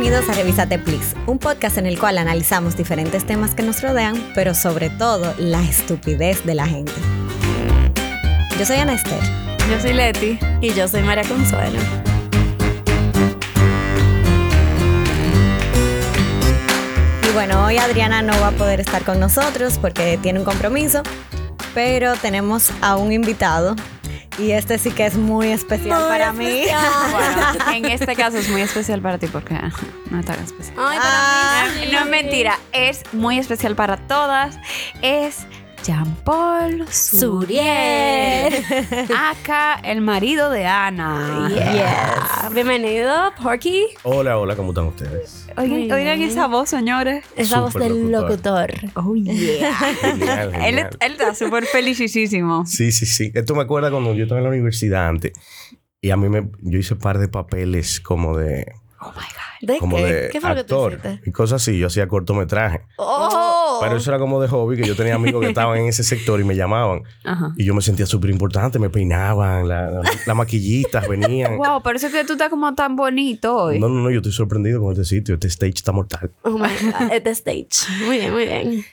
Bienvenidos a Revisate Please, un podcast en el cual analizamos diferentes temas que nos rodean, pero sobre todo la estupidez de la gente. Yo soy Ana Esther. Yo soy Leti. Y yo soy María Consuelo. Y bueno, hoy Adriana no va a poder estar con nosotros porque tiene un compromiso, pero tenemos a un invitado y este sí que es muy especial Muy para mí. Bueno, en este caso es muy especial para ti porque ah, no es tan especial. Ay, Ah, para mí No es mentira, es muy especial para todas. Es Jean-Paul Suriel. Acá, el marido de Ana. Yes. Bienvenido, Porky. Hola, hola, ¿cómo están ustedes? Oigan, esa voz, señores. Esa voz del locutor. locutor. Oh, yeah. Genial, él, él está súper felicísimo. Sí, sí, sí. Esto me acuerda cuando yo estaba en la universidad antes y a mí me, yo hice un par de papeles como de, Oh my God. ¿De como qué? de ¿Qué fue lo que tú actor y cosas así. Yo hacía cortometraje. ¡Oh! Pero eso era como de hobby, que yo tenía amigos que estaban en ese sector y me llamaban. Ajá. Y yo me sentía súper importante, me peinaban, la- la- las maquillistas venían. Wow, es que tú estás como tan bonito hoy. No, no, no, yo estoy sorprendido con este sitio. Este stage está mortal. Oh my God, the stage. Muy bien, muy bien.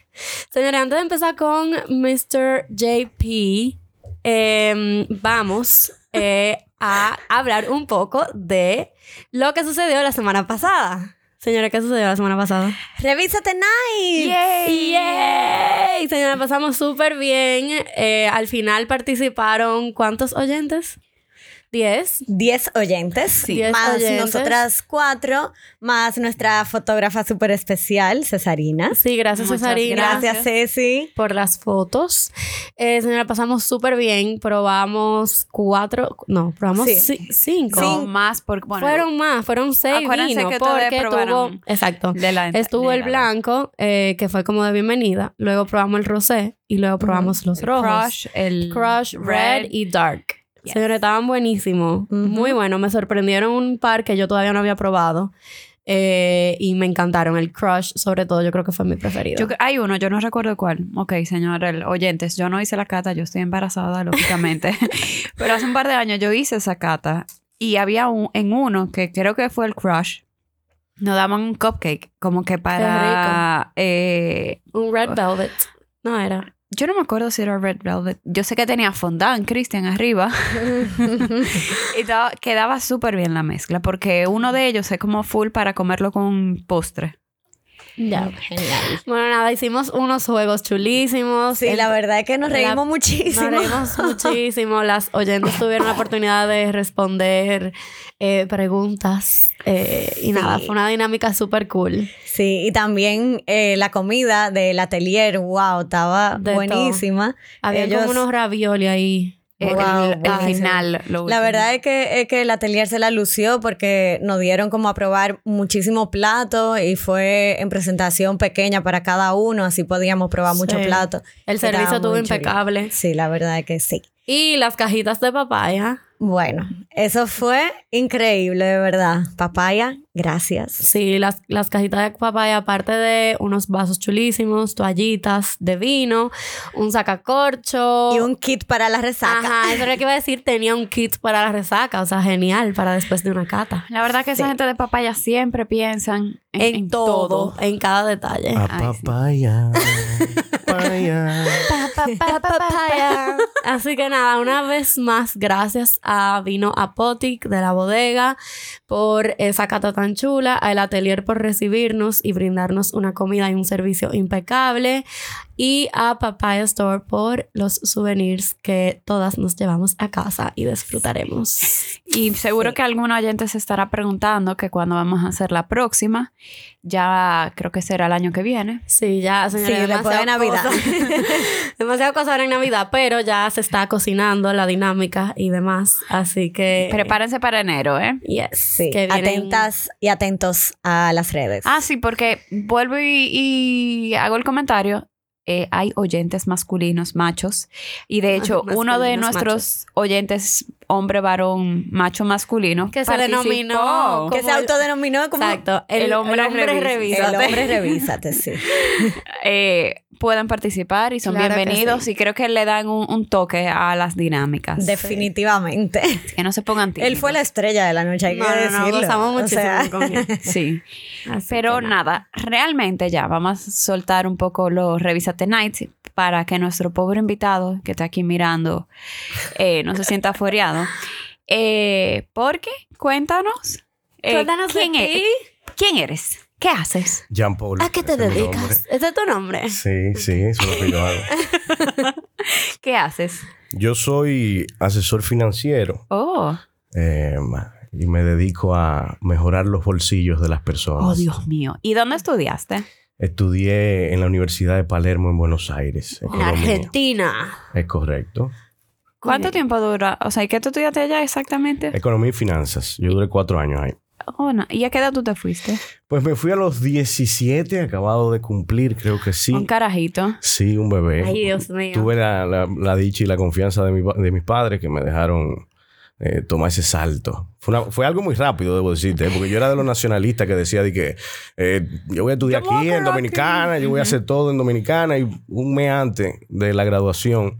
Señores, antes de empezar con Mr. JP, em, vamos eh, a hablar un poco de lo que sucedió la semana pasada. Señora, ¿qué sucedió la semana pasada? Revísate Night. ¡Yay! Señora, pasamos súper bien. Eh, al final participaron, ¿cuántos oyentes? ¿Diez? 10 oyentes, Diez más oyentes. nosotras cuatro, más nuestra fotógrafa súper especial, Cesarina. Sí, gracias, Muchas Cesarina. Gracias, Ceci. por las fotos. Eh, señora, pasamos súper bien. Probamos cuatro, no, probamos Sí. ci- cinco. Más porque, bueno, fueron más, fueron seis Acuérdense vinos que porque tuvo, exacto, de la estuvo de el la- blanco eh, que fue como de bienvenida, luego probamos el rosé y luego probamos los el rojos, Crush, el crush, red, y dark. Yes. Señores, estaban buenísimos, muy bueno. Me sorprendieron un par que yo todavía no había probado eh, y me encantaron. El crush, sobre todo, yo creo que fue mi preferido. Yo hay uno, yo no recuerdo cuál. Ok, señor, el- oyentes, yo no hice la cata, yo estoy embarazada, lógicamente. Pero hace un par de años yo hice esa cata y había un, en uno que creo que fue el crush. Nos daban un cupcake, como que para. eh, un red velvet. No era. Yo no me acuerdo si era Red Velvet. Yo sé que tenía fondant, Christian, arriba. y quedaba súper bien la mezcla, porque uno de ellos es como full para comerlo con postre. Ya. Genial. Bueno, nada, hicimos unos juegos chulísimos. Sí, la verdad es que nos la- reímos muchísimo. Nos reímos muchísimo. Las oyentes tuvieron la oportunidad de responder eh, preguntas. eh, y Sí. nada, fue una dinámica súper cool. Sí, y también eh, la comida del atelier, wow, estaba De buenísima. Había Ellos- como unos ravioli ahí. Wow, el, final. lo La verdad es que, es que el atelier se la lució porque nos dieron como a probar muchísimos platos y fue en presentación pequeña para cada uno, así podíamos probar muchos Sí. platos. El servicio estuvo impecable. Sí, la verdad es que sí. Y las cajitas de papaya. Bueno, eso fue increíble, de verdad. Papaya, gracias. Sí, las, las cajitas de papaya, aparte de unos vasos chulísimos, toallitas de vino, un sacacorcho. Y un kit para la resaca. Ajá, eso era lo que iba a decir. Tenía un kit para la resaca. O sea, genial para después de una cata. La verdad que esa gente de papaya siempre piensan en, En, todo, en cada detalle. A Ay, sí. papaya. papaya. papaya. Así que nada, una vez más, gracias a Vino Apotic de la bodega por esa cata tan chula, al atelier por recibirnos y brindarnos una comida y un servicio impecable, y a Papaya Store por los souvenirs que todas nos llevamos a casa y disfrutaremos. Y seguro Sí. que algún oyente se estará preguntando que cuando vamos a hacer la próxima, ya creo que será el año que viene. Sí, ya, señora, Sí, después de demasiado Navidad. cosa. demasiado cosa ahora en Navidad, pero ya se está cocinando la dinámica y demás. Así que. Prepárense para enero, ¿eh? Yes. Sí, que vienen- atentas y atentos a las redes. Ah, sí, porque vuelvo y, y hago el comentario. eh, hay oyentes masculinos, machos. Y de hecho, uno de nuestros oyentes, hombre, varón, macho masculino, Que se denominó que como se el- autodenominó como Exacto. El hombre revisa. el revísate. hombre revísate, sí. Eh, pueden participar y son Claro bienvenidos sí. y creo que le dan un, un toque a las dinámicas. Definitivamente. que no se pongan tímidos. Él fue la estrella de la noche, hay No, que no, no, gozamos O muchísimo sea, con él. Sí. Así Pero nada, realmente ya vamos a soltar un poco los Revisate Nights para que nuestro pobre invitado que está aquí mirando eh, no se sienta fuereado. Eh, porque, cuéntanos. eh, Cuéntanos de ¿quién, ti. eres? ¿Quién eres? ¿Qué haces? Jean Paul. ¿A qué te dedicas? nombre. ¿Ese es tu nombre? Sí, sí, eso es lo que yo hago. ¿Qué haces? Yo soy asesor financiero Oh, eh, y me dedico a mejorar los bolsillos de las personas. oh Dios mío. ¿Y dónde estudiaste? Estudié en la Universidad de Palermo en Buenos Aires. En. Argentina. Es correcto. ¿Cuánto tiempo dura? O sea, ¿y qué tú estudiaste allá exactamente? Economía y finanzas. Yo duré cuatro años ahí. Oh, no. ¿Y a qué edad tú te fuiste? Pues me fui a los 17, acabado de cumplir, creo que sí. Un carajito. Sí, un bebé. Ay, Dios mío. Tuve la, la- la dicha y la confianza de, mi de mis padres que me dejaron eh, tomar ese salto. Fue, una- fue algo muy rápido, debo decirte, ¿eh? porque yo era de los nacionalistas que decía de que eh, yo voy a estudiar Yo aquí en Dominicana, aquí. yo voy a hacer todo en Dominicana y un mes antes de la graduación,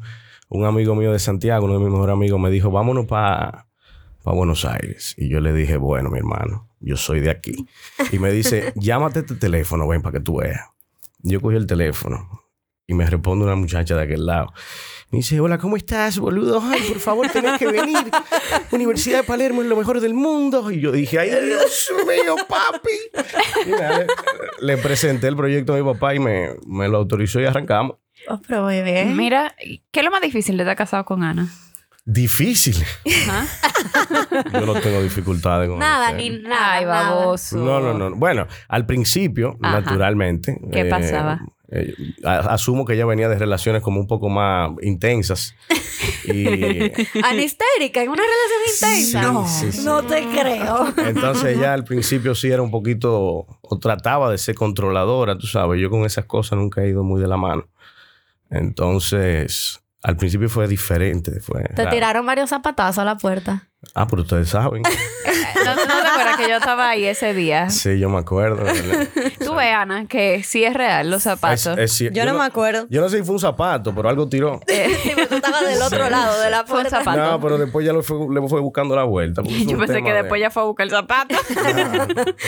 un amigo mío de Santiago, uno de mis mejores amigos, me dijo, vámonos para Buenos Aires. Y yo le dije, bueno, mi hermano, yo soy de aquí. Y me dice, llámate este teléfono, ven, para que tú veas. Yo cogí el teléfono y me responde una muchacha de aquel lado. Me dice, hola, ¿cómo estás, boludo? Ay, por favor, tenés que venir. Universidad de Palermo es lo mejor del mundo. Y yo dije, ay, Dios mío, papi. Y nada, le, le presenté el proyecto a mi papá y me, me lo autorizó y arrancamos. Oh, pero muy bien. Mira, ¿qué es lo más difícil de estar casado con Ana? Difícil. ¿Ah? Yo no tengo dificultades con Nada, el ni nada. Ay, baboso. No, no, no. Bueno, al principio, Ajá. naturalmente. ¿Qué pasaba? eh, asumo que ella venía de relaciones como un poco más intensas. Y Anistérica, en una relación intensa. Sí, no, sí, sí. no te creo. entonces ella al principio sí era un poquito, o trataba de ser controladora, tú sabes. Yo con esas cosas nunca he ido muy de la mano. Entonces, al principio fue diferente. Fue Te raro. tiraron varios zapatazos a la puerta. Ah, pero ustedes saben. ¿No, no te acuerdas que yo estaba ahí ese día? Sí, yo me acuerdo. ¿verdad? Tú ves, Ana, que sí es real los zapatos. Es- es cier- Yo no me acuerdo. Yo no sé si fue un zapato, pero algo tiró. Sí, pero tú estabas del otro Sí. lado de la Fue un puerta. zapato. No, pero después ya lo fue- le fue buscando la vuelta. Yo pensé que de- después ya fue a buscar el zapato.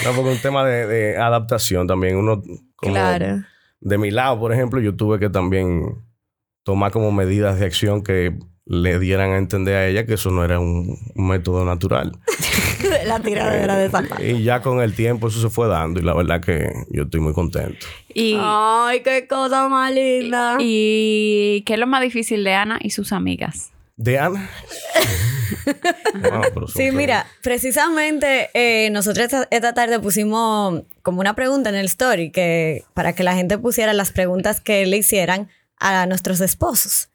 No, porque un tema de, de adaptación también. Uno, como Claro. de mi lado, por ejemplo, yo tuve que también tomar como medidas de acción que le dieran a entender a ella que eso no era un, un método natural. la tiradera de zapatos. Y ya con el tiempo eso se fue dando y la verdad que yo estoy muy contento. y, Ay, qué cosa más linda. ¿Y qué es lo más difícil de Ana y sus amigas? ¿De Ana? No, Sí, mira, precisamente eh, nosotros esta, esta tarde pusimos como una pregunta en el story que para que la gente pusiera las preguntas que le hicieran a nuestros esposos.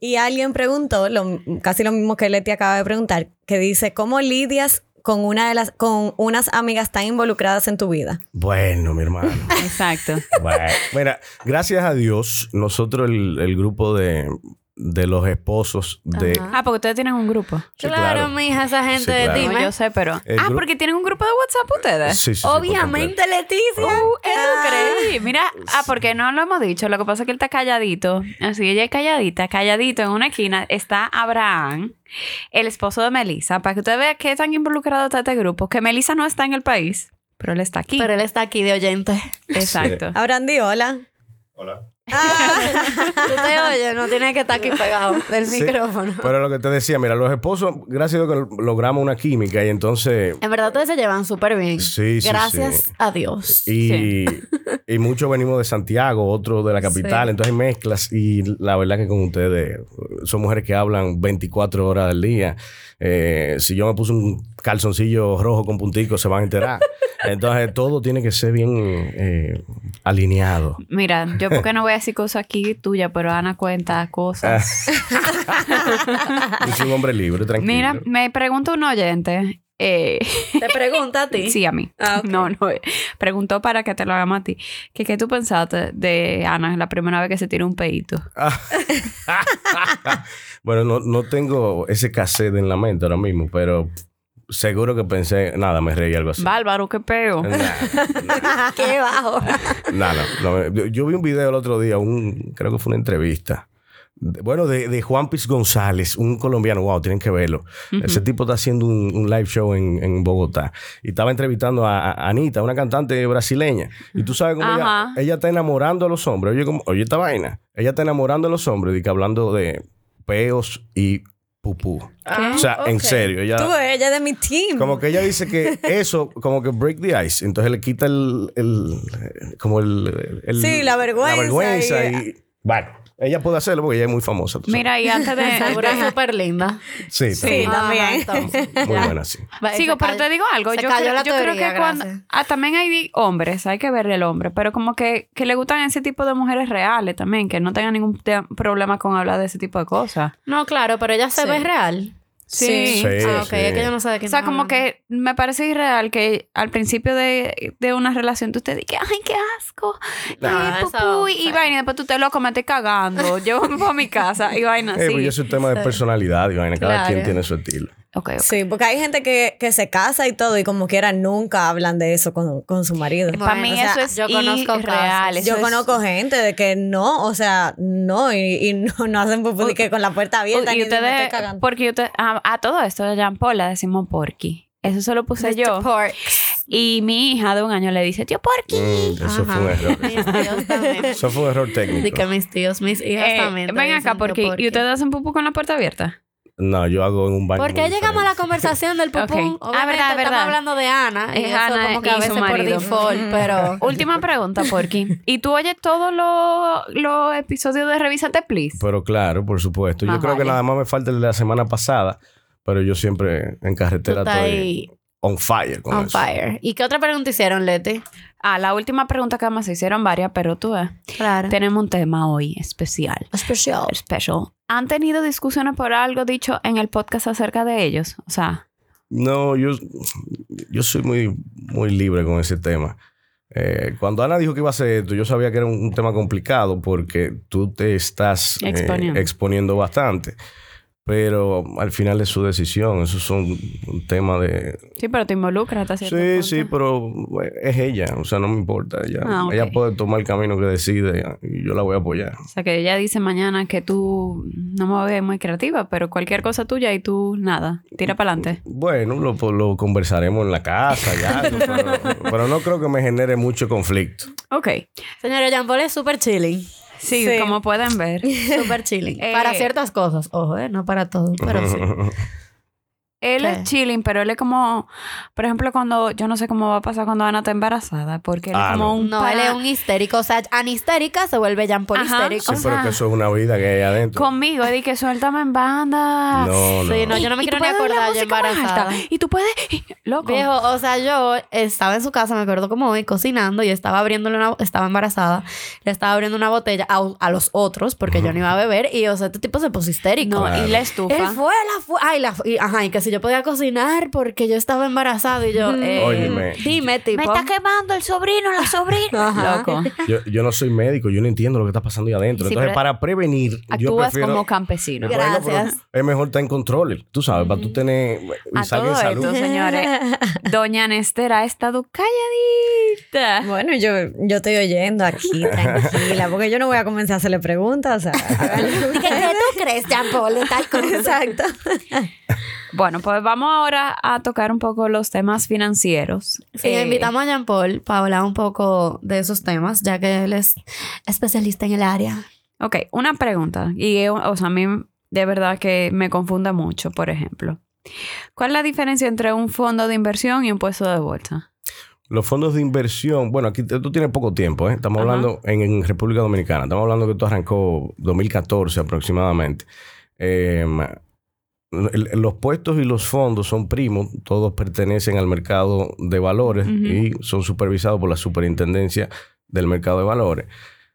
Y alguien preguntó, lo- casi lo mismo que Leti acaba de preguntar, que dice, ¿cómo lidias con una de las, con unas amigas tan involucradas en tu vida? Bueno, mi hermano. Exacto. Bueno, mira, gracias a Dios, nosotros, el, el grupo de, de los esposos de... Ajá. Ah, porque ustedes tienen un grupo. Sí, claro, mija, esa gente, Sí, claro. dime. No, yo sé, pero... El ah, porque tienen un grupo de WhatsApp ustedes. Sí, sí, sí, Obviamente, Leticia. Uh, ¿qué Ah. Mira, ah, porque no lo hemos dicho. Lo que pasa es que él está calladito. Así, ella es calladita, calladito en una esquina. Está Abraham, el esposo de Melissa, para que usted vea qué tan involucrado está este grupo. Que Melissa no está en el país, pero él está aquí. Pero él está aquí de oyente. Exacto. Abraham, di hola. Hola. Tú te oyes, no tienes que estar aquí pegado del Sí, micrófono. Pero lo que te decía, mira, los esposos, gracias a Dios que logramos una química y entonces... En verdad, ustedes se llevan súper bien. Sí, sí, Gracias sí. a Dios. Y, y muchos venimos de Santiago, otros de la capital, Sí. entonces hay mezclas y la verdad que con ustedes son mujeres que hablan 24 horas al día. Eh, si yo me puse un calzoncillo rojo con punticos se van a enterar. Entonces todo tiene que ser bien eh, alineado. Mira, yo porque no voy a decir cosas aquí tuyas, pero Ana cuenta cosas. Soy un hombre libre, tranquilo. Mira, me pregunta un oyente. Eh, Te pregunta a ti. sí, a mí. Ah. No, no. eh, Preguntó para que te lo hagamos a ti. Que, ¿Qué tú pensaste de Ana la primera vez que se tiró un pedito? bueno, no, no tengo ese cassette en la mente ahora mismo, pero seguro que pensé, nada, me reí algo así. Bárbaro, qué peo. Nah, nah. Qué bajo. No, no, no. Yo, yo vi un video el otro día, un, creo que fue una entrevista. Bueno, de, de Juan Piz González, un colombiano. Wow, tienen que verlo. Ese tipo está haciendo un, un live show en, en Bogotá. Y estaba entrevistando a, a Anita, una cantante brasileña. Y tú sabes cómo ella, ella está enamorando a los hombres. Oye, cómo- oye esta vaina. Ella está enamorando a los hombres y que hablando de peos y pupú. O sea, en serio. Ella, Tú, ella de mi team. como que ella dice que eso, como que break the ice. Entonces le quita el. el como el, el- Sí, la vergüenza La vergüenza y- y. Bueno, ella puede hacerlo porque ella es muy famosa. tú sabes. Mira, y antes de... Seguro es súper linda. Sí, Sí, también. entonces, Muy buena, sí. Sigo, se pero te digo algo. se Yo, cayó creo, la yo creo teoría, que cuando. Ah, también hay hombres, hay que verle el hombre, pero como que, que le gustan ese tipo de mujeres reales también, que no tengan ningún problema con hablar de ese tipo de cosas. No, claro, pero ella se Sí. ve real. Sí. Sí, ah, ok, sí. es que yo no sé de qué O sea, como que me parece irreal que al principio de, de una relación tú te digas, ay, qué asco, Ah, y eso, pupú, y sí. vaina, y después tú te loco, me estoy cagando, llévame para mi casa, y vaina Eh, pues así. eso es un tema de personalidad y vaina. Cada Claro. quien tiene su estilo. Sí, porque hay gente que, que se casa y todo y como quiera nunca hablan de eso con, con su marido. Bueno, Para mí o sea, eso es yo conozco irreal. casos. eso Yo es- conozco gente de que no, o sea, no, y, y no, no hacen pupú que con la puerta abierta y de ustedes, cagando. porque usted, a, a todo esto de Jean Paul le decimos porky. Eso se lo puse Mr. yo. Porks. Y mi hija de un año le dice, tío porky. Mm, eso fue un error. Mis tíos también. Eso fue un error técnico. que mis tíos, mis hijas Eh, también. ven acá, porque porky. ¿y ustedes hacen pupú con la puerta abierta? No, yo hago en un baño. ¿Por qué muy llegamos a la conversación del pupú? Ok. Ah, Obviamente verdad, estamos verdad. hablando de Ana. Y Es eso Ana como que a su veces por default, pero... Última pregunta, Porky. ¿Y tú oyes todos los los episodios de Revísate, please? Pero claro, por supuesto. Yo creo que nada más me falta el de la semana pasada, pero yo siempre en carretera estoy ahí on fire con on eso. fire. ¿Y qué otra pregunta hicieron, Leti? Ah, la última pregunta que más se hicieron varias, pero tú ves. Claro. Tenemos un tema hoy especial. Especial. Special. ¿Han tenido discusiones por algo dicho en el podcast acerca de ellos? O sea, No, yo, yo soy muy, muy libre con ese tema. Eh, cuando Ana dijo que iba a hacer esto, yo sabía que era un, un tema complicado porque tú te estás eh, Exponiendo. exponiendo bastante. Pero al final es su decisión. Eso es un, un tema de... sí, pero te involucras hasta cierto Sí, punto. sí, pero eh, es ella. O sea, no me importa. Ella, Ah, ella puede tomar el camino que decide y yo la voy a apoyar. O sea, que ella dice mañana que tú no me ves muy creativa, pero cualquier cosa tuya y tú nada, tira para adelante. Bueno, lo, pues, lo conversaremos en la casa ya. pero, pero no creo que me genere mucho conflicto. Ok. Señora Jean Paul es súper chilling. Sí, Sí. como pueden ver. Súper chilling. Eh. Para ciertas cosas. Ojo, ¿eh? No para todo, pero sí. Él ¿Qué? es chilling, pero él es como, por ejemplo, cuando, yo no sé cómo va a pasar cuando Ana está embarazada, porque él Ah, es como no. un No, él es un histérico. O sea, Ana histérica se vuelve Jean Paul Ajá. histérico. Sí, O pero sea, que eso es una vida que hay adentro. Conmigo, de que suéltame en banda. No, no. Sí, no, yo no me quiero ni acordar más embarazada. Y tú puedes, loco. Viejo, o sea, yo estaba en su casa, me acuerdo como hoy, cocinando y estaba abriéndole una, estaba embarazada, le estaba abriendo una botella a, a los otros porque yo no iba a beber y, o sea, este tipo se puso histérico. no, Claro. y la estufa. Él fue, la fue, ay, la y, ajá, y que si yo podía cocinar porque yo estaba embarazado y yo, eh, Óyeme. dime, tipo. Me está quemando el sobrino, la sobrina. Ajá. Loco. Yo, yo no soy médico, yo no entiendo lo que está pasando ahí adentro. Sí, Entonces, pero para prevenir, yo Actúas prefiero. como campesino. Gra- Bueno, pero Gracias. es mejor estar en control, tú sabes, para tú tener y A todo en salud. esto, señores, Doña Nestera ha estado calladita. Bueno, yo, yo estoy oyendo aquí, tranquila, porque yo no voy a comenzar a hacerle preguntas. O sea, háganle- ¿Qué, qué tú crees, Jean Paul, de tal cosa? Exacto. Bueno, pues vamos ahora a tocar un poco los temas financieros. Sí, Eh, invitamos a Jean Paul para hablar un poco de esos temas, ya que él es especialista en el área. Ok, una pregunta. Y, o sea, a mí de verdad que me confunde mucho, por ejemplo. ¿Cuál es la diferencia entre un fondo de inversión y un puesto de bolsa? Los fondos de inversión, bueno, aquí tú tienes poco tiempo, ¿eh? Estamos Ajá. hablando en, en República Dominicana, estamos hablando que esto arrancó 2014 aproximadamente. Eh, el- los puestos y los fondos son primos, todos pertenecen al mercado de valores y son supervisados por la superintendencia del mercado de valores.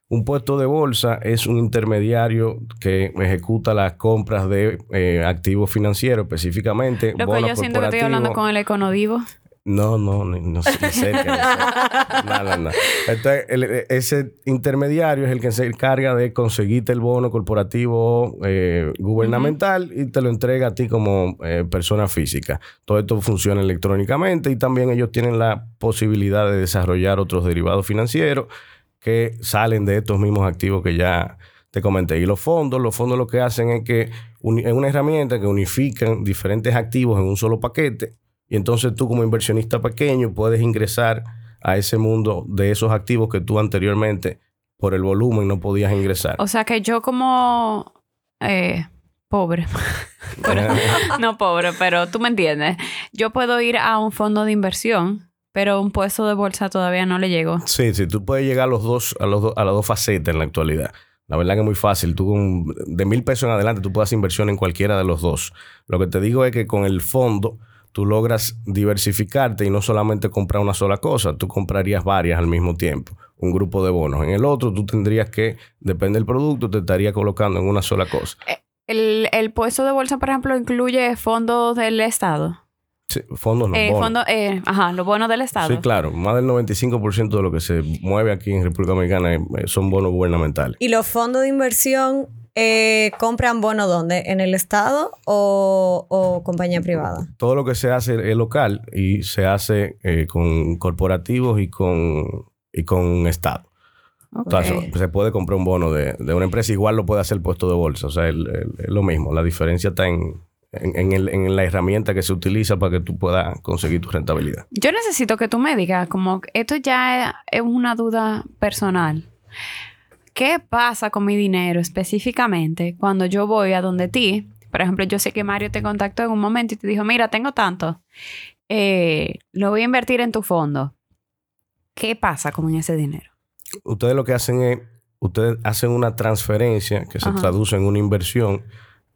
Un puesto de bolsa es un intermediario que ejecuta las compras de eh, activos financieros, específicamente. Lo que yo siento que estoy hablando con el econodivo. No, no, ni, no, sé, ni cerca. cerca. Nada, nada. Entonces, el- ese intermediario es el que se encarga de conseguirte el bono corporativo eh, gubernamental y te lo entrega a ti como eh, persona física. Todo esto funciona electrónicamente y también ellos tienen la posibilidad de desarrollar otros derivados financieros que salen de estos mismos activos que ya te comenté. Y los fondos, los fondos lo que hacen es que es una herramienta que unifican diferentes activos en un solo paquete y entonces tú como inversionista pequeño puedes ingresar a ese mundo de esos activos que tú anteriormente por el volumen no podías ingresar. O sea que yo como eh, pobre, Pero- no pobre, pero tú me entiendes. Yo puedo ir a un fondo de inversión, pero un puesto de bolsa todavía no le llego. Sí, sí, tú puedes llegar a los dos, a los do- a las dos facetas en la actualidad. La verdad que es muy fácil. Tú con, de mil pesos en adelante tú puedes hacer inversión en cualquiera de los dos. Lo que te digo es que con el fondo tú logras diversificarte y no solamente comprar una sola cosa, tú comprarías varias al mismo tiempo, un grupo de bonos. En el otro tú tendrías que, depende del producto, te estaría colocando en una sola cosa. El, el puesto de bolsa, por ejemplo, incluye fondos del Estado. Sí, fondos no, Eh, bonos. fondo, eh, ajá, los bonos del Estado. Sí, claro. Más del 95% de lo que se mueve aquí en República Dominicana eh, son bonos gubernamentales. ¿Y los fondos de inversión eh, compran bonos dónde? ¿En el Estado o, o compañía privada? todo lo que se hace es local y se hace eh, con corporativos y con, y con Estado. Ok. Entonces, se puede comprar un bono de, de una empresa, igual lo puede hacer el puesto de bolsa. O sea, es lo mismo. La diferencia está en, en, en el- en la herramienta que se utiliza para que tú puedas conseguir tu rentabilidad. Yo necesito que tú me digas, como que esto ya es una duda personal. ¿Qué pasa con mi dinero específicamente cuando yo voy a donde ti? Por ejemplo, yo sé que Mario te contactó en un momento y te dijo, mira, tengo tanto, eh, lo voy a invertir en tu fondo. ¿Qué pasa con ese dinero? Ustedes lo que hacen es, ustedes hacen una transferencia que se Ajá. traduce en una inversión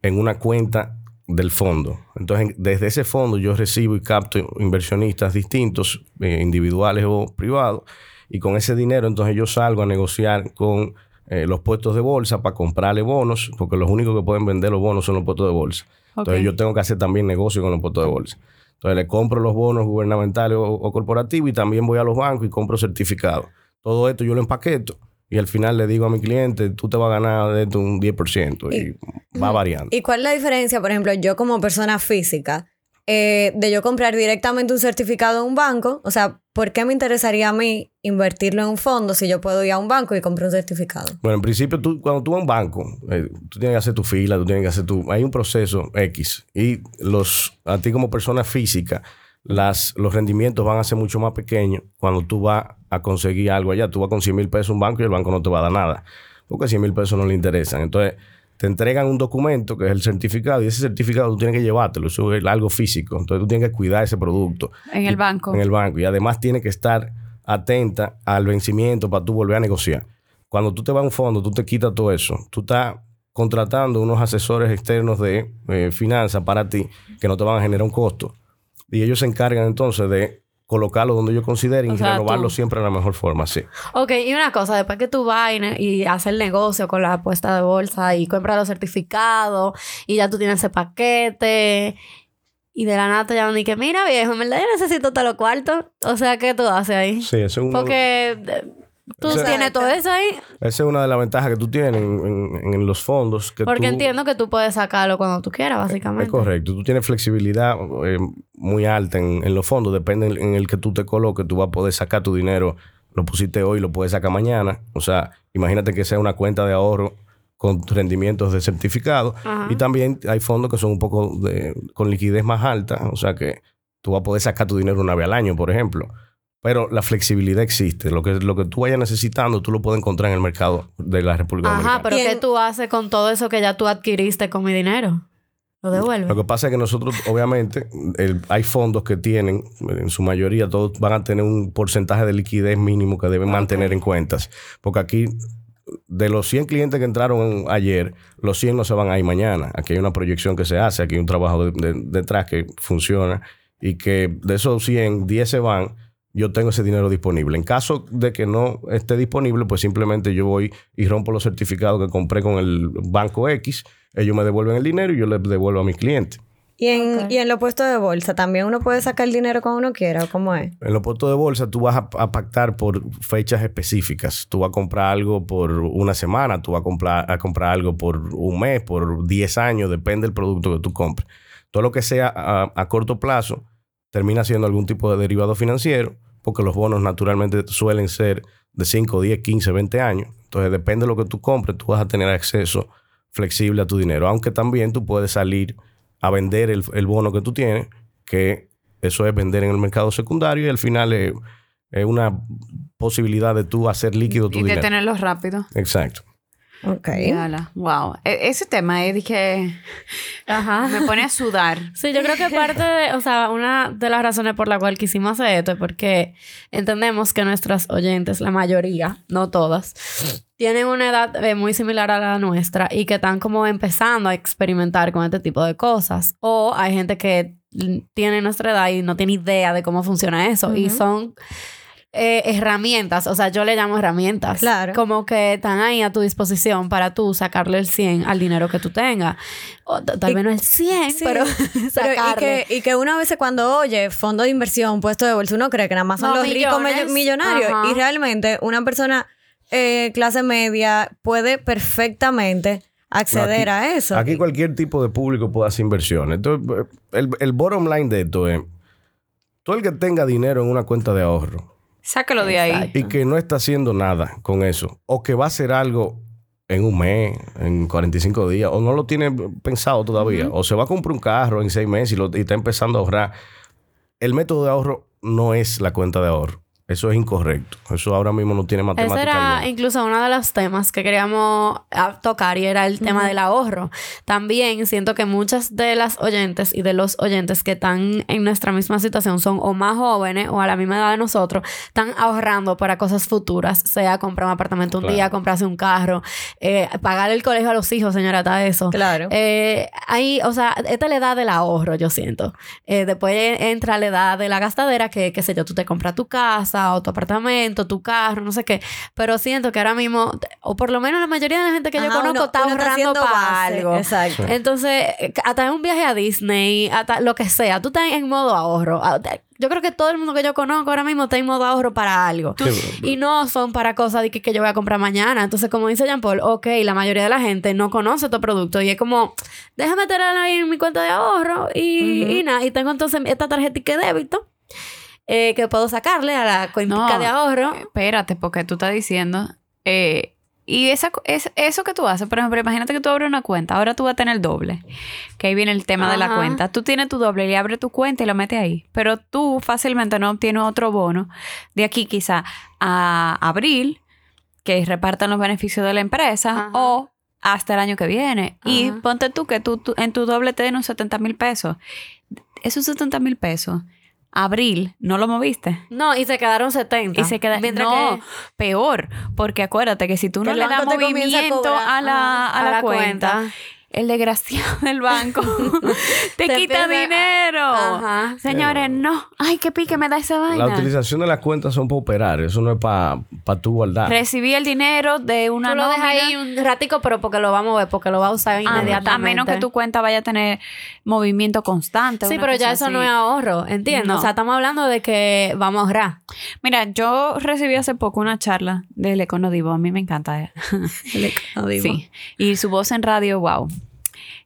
en una cuenta del fondo. Entonces, desde ese fondo yo recibo y capto inversionistas distintos, eh, individuales o privados, y con ese dinero entonces yo salgo a negociar con eh, los puestos de bolsa para comprarle bonos, porque los únicos que pueden vender los bonos son los puestos de bolsa. Entonces yo tengo que hacer también negocio con los puestos de bolsa. Entonces le compro los bonos gubernamentales o, o corporativos y también voy a los bancos y compro certificados. Todo esto yo lo empaqueto y al final le digo a mi cliente, tú te vas a ganar de esto un 10% y, va variando. ¿Y cuál es la diferencia, por ejemplo, yo como persona física, eh, de yo comprar directamente un certificado en un banco? O sea, ¿por qué me interesaría a mí invertirlo en un fondo si yo puedo ir a un banco y comprar un certificado? Bueno, en principio, tú, cuando tú vas a un banco, eh, tú tienes que hacer tu fila, tú tienes que hacer tu... Hay un proceso X y los, a ti como persona física, las, los rendimientos van a ser mucho más pequeños cuando tú vas a conseguir algo allá. Tú vas con 100 mil pesos a un banco y el banco no te va a dar nada, porque 100 mil pesos no le interesan. Entonces, te entregan un documento que es el certificado y ese certificado tú tienes que llevártelo, eso es algo físico. Entonces, tú tienes que cuidar ese producto En el banco. en el banco. Y además tiene que estar atenta al vencimiento para tú volver a negociar. Cuando tú te vas a un fondo, tú te quitas todo eso. Tú estás contratando unos asesores externos de eh, finanzas para ti que no te van a generar un costo. Y ellos se encargan entonces de colocarlo donde ellos consideren O y sea, renovarlo tú- siempre de la mejor forma, sí. Ok, y una cosa, después que tú vas y, haces el negocio con la apuesta de bolsa y compras los certificados y ya tú tienes ese paquete y de la nada te llaman y que mira viejo, en verdad yo necesito todos los cuartos. O sea, ¿qué tú haces ahí? Sí, es uno, Porque tú tienes todo eso ahí. esa es una de las ventajas que tú tienes en, en- en los fondos. Que Porque tú- entiendo que tú puedes sacarlo cuando tú quieras, básicamente. Es correcto. Tú tienes flexibilidad eh, muy alta en, en los fondos. Depende en, en el que tú te coloques. Tú vas a poder sacar tu dinero. Lo pusiste hoy, lo puedes sacar mañana. O sea, imagínate que sea una cuenta de ahorro con rendimientos de certificado. Ajá. Y también hay fondos que son un poco de, con liquidez más alta. O sea que tú vas a poder sacar tu dinero una vez al año, por ejemplo. Pero la flexibilidad existe. Lo que, lo que tú vayas necesitando, tú lo puedes encontrar en el mercado de la República Ajá, Dominicana. pero Y ¿qué tú haces con todo eso que ya tú adquiriste con mi dinero? Lo devuelves. Lo que pasa es que nosotros, obviamente, el- hay fondos que tienen, en su mayoría, todos van a tener un porcentaje de liquidez mínimo que deben mantener en cuentas. Porque aquí, de los 100 clientes que entraron ayer, los 100 no se van a ir mañana. Aquí hay una proyección que se hace, aquí hay un trabajo de- de- detrás que funciona y que de esos 100, 10 se van. Yo tengo ese dinero disponible. En caso de que no esté disponible, pues simplemente yo voy y rompo los certificados que compré con el banco X. Ellos me devuelven el dinero y yo les devuelvo a mis clientes. Y en, Ok. y en los puestos de bolsa, ¿también uno puede sacar el dinero cuando uno quiera o cómo es? En los puestos de bolsa tú vas a, a pactar por fechas específicas. Tú vas a comprar algo por una semana, tú vas a comprar, a comprar algo por un mes, por 10 años, depende del producto que tú compres. Todo lo que sea a, a corto plazo termina siendo algún tipo de derivado financiero, porque los bonos naturalmente suelen ser de 5, 10, 15, 20 años. Entonces depende de lo que tú compres, tú vas a tener acceso flexible a tu dinero. Aunque también tú puedes salir a vender el, el bono que tú tienes, que eso es vender en el mercado secundario y al final es, es una posibilidad de tú hacer líquido tu Y de dinero. tenerlo rápido. Exacto. Ok. Yala. Wow. E- ese tema es de que Ajá. me pone a sudar. Sí, yo creo que parte de, o sea, una de las razones por la cual quisimos hacer esto es porque entendemos que nuestras oyentes, la mayoría, no todas, tienen una edad eh, muy similar a la nuestra y que están como empezando a experimentar con este tipo de cosas. O hay gente que tiene nuestra edad y no tiene idea de cómo funciona eso y son eh, herramientas, o sea, yo le llamo herramientas. Claro. Como que están ahí a tu disposición para tú sacarle el 100 al dinero que tú tengas. O tal vez no el 100, Sí, pero, Pero, y, que, y que uno a veces cuando oye fondo de inversión, puesto de bolsa, uno cree que nada más son No, los ricos millones. millonarios. Ajá. Y realmente una persona eh, clase media puede perfectamente acceder Aquí- a eso. Aquí cualquier tipo de público puede hacer inversiones. Entonces, el, el bottom line de esto es, todo el que tenga dinero en una cuenta de ahorro Sácalo de ahí. Y que no está haciendo nada con eso, o que va a hacer algo en un mes, en 45 días, o no lo tiene pensado todavía, o se va a comprar un carro en seis meses y, lo- y está empezando a ahorrar, el método de ahorro no es la cuenta de ahorro. Eso es incorrecto. Eso ahora mismo no tiene Ese matemática. era alguna. incluso uno de los temas que queríamos ah, tocar y era el tema del ahorro. También siento que muchas de las oyentes y de los oyentes que están en nuestra misma situación son o más jóvenes o a la misma edad de nosotros, están ahorrando para cosas futuras, sea comprar un apartamento un Claro. día, comprarse un carro, eh, pagar el colegio a los hijos, señora, está eso. Claro. Eh, ahí, o sea, esta es la edad del ahorro, yo siento. Eh, después entra la edad de la gastadera, que, qué sé yo, tú te compras tu casa o tu apartamento, tu carro, no sé qué. Pero siento que ahora mismo, o por lo menos la mayoría de la gente que yo conozco uno- está uno ahorrando para base. algo. Exacto. Entonces, eh, hasta en un viaje a Disney, hasta lo que sea, tú estás en modo ahorro. Ah, Yo creo que todo el mundo que yo conozco ahora mismo está en modo ahorro para algo. Sí, Y no son para cosas de que, que yo voy a comprar mañana. Entonces, como dice Jean Paul, ok, la mayoría de la gente no conoce estos productos y es como, déjame tenerlo ahí en mi cuenta de ahorro y, nada. Y tengo entonces esta tarjetita de débito eh, que puedo sacarle a la cuenta No. de ahorro. Espérate, porque tú estás diciendo. eh, y esa, es, eso que tú haces, por ejemplo, imagínate que tú abres una cuenta, ahora tú vas a tener el doble. Que ahí viene el tema de la cuenta. Tú tienes tu doble y abres tu cuenta y lo metes ahí. Pero tú fácilmente no obtienes otro bono de aquí quizá a abril que repartan los beneficios de la empresa Ajá. o hasta el año que viene. Y ponte tú que tú, tú- en tu doble te den unos 70 mil pesos. Esos 70 mil pesos, abril, ¿no lo moviste? No, y se quedaron 70. Y se queda. Mientras no, que- peor. Porque acuérdate que si tú no le das a movimiento cobrar. a la, a la cuenta, el desgraciado del banco te, Te quita dinero. Ajá. Señores, no. Ay, qué pique me da esa La vaina. utilización de las cuentas son para operar. Eso no es para pa tú guardar. Recibí el dinero de una Tú lo dejas ahí un ratico, pero porque lo va a mover, porque lo va a usar a, inmediatamente. a menos que tu cuenta vaya a tener movimiento constante. Sí, pero ya eso así. no es ahorro, ¿entiendes? No. O sea, estamos hablando de que vamos a ahorrar. Mira, yo recibí hace poco una charla del Econodivo. A mí me encanta. eh. Sí. Y su voz en radio, wow.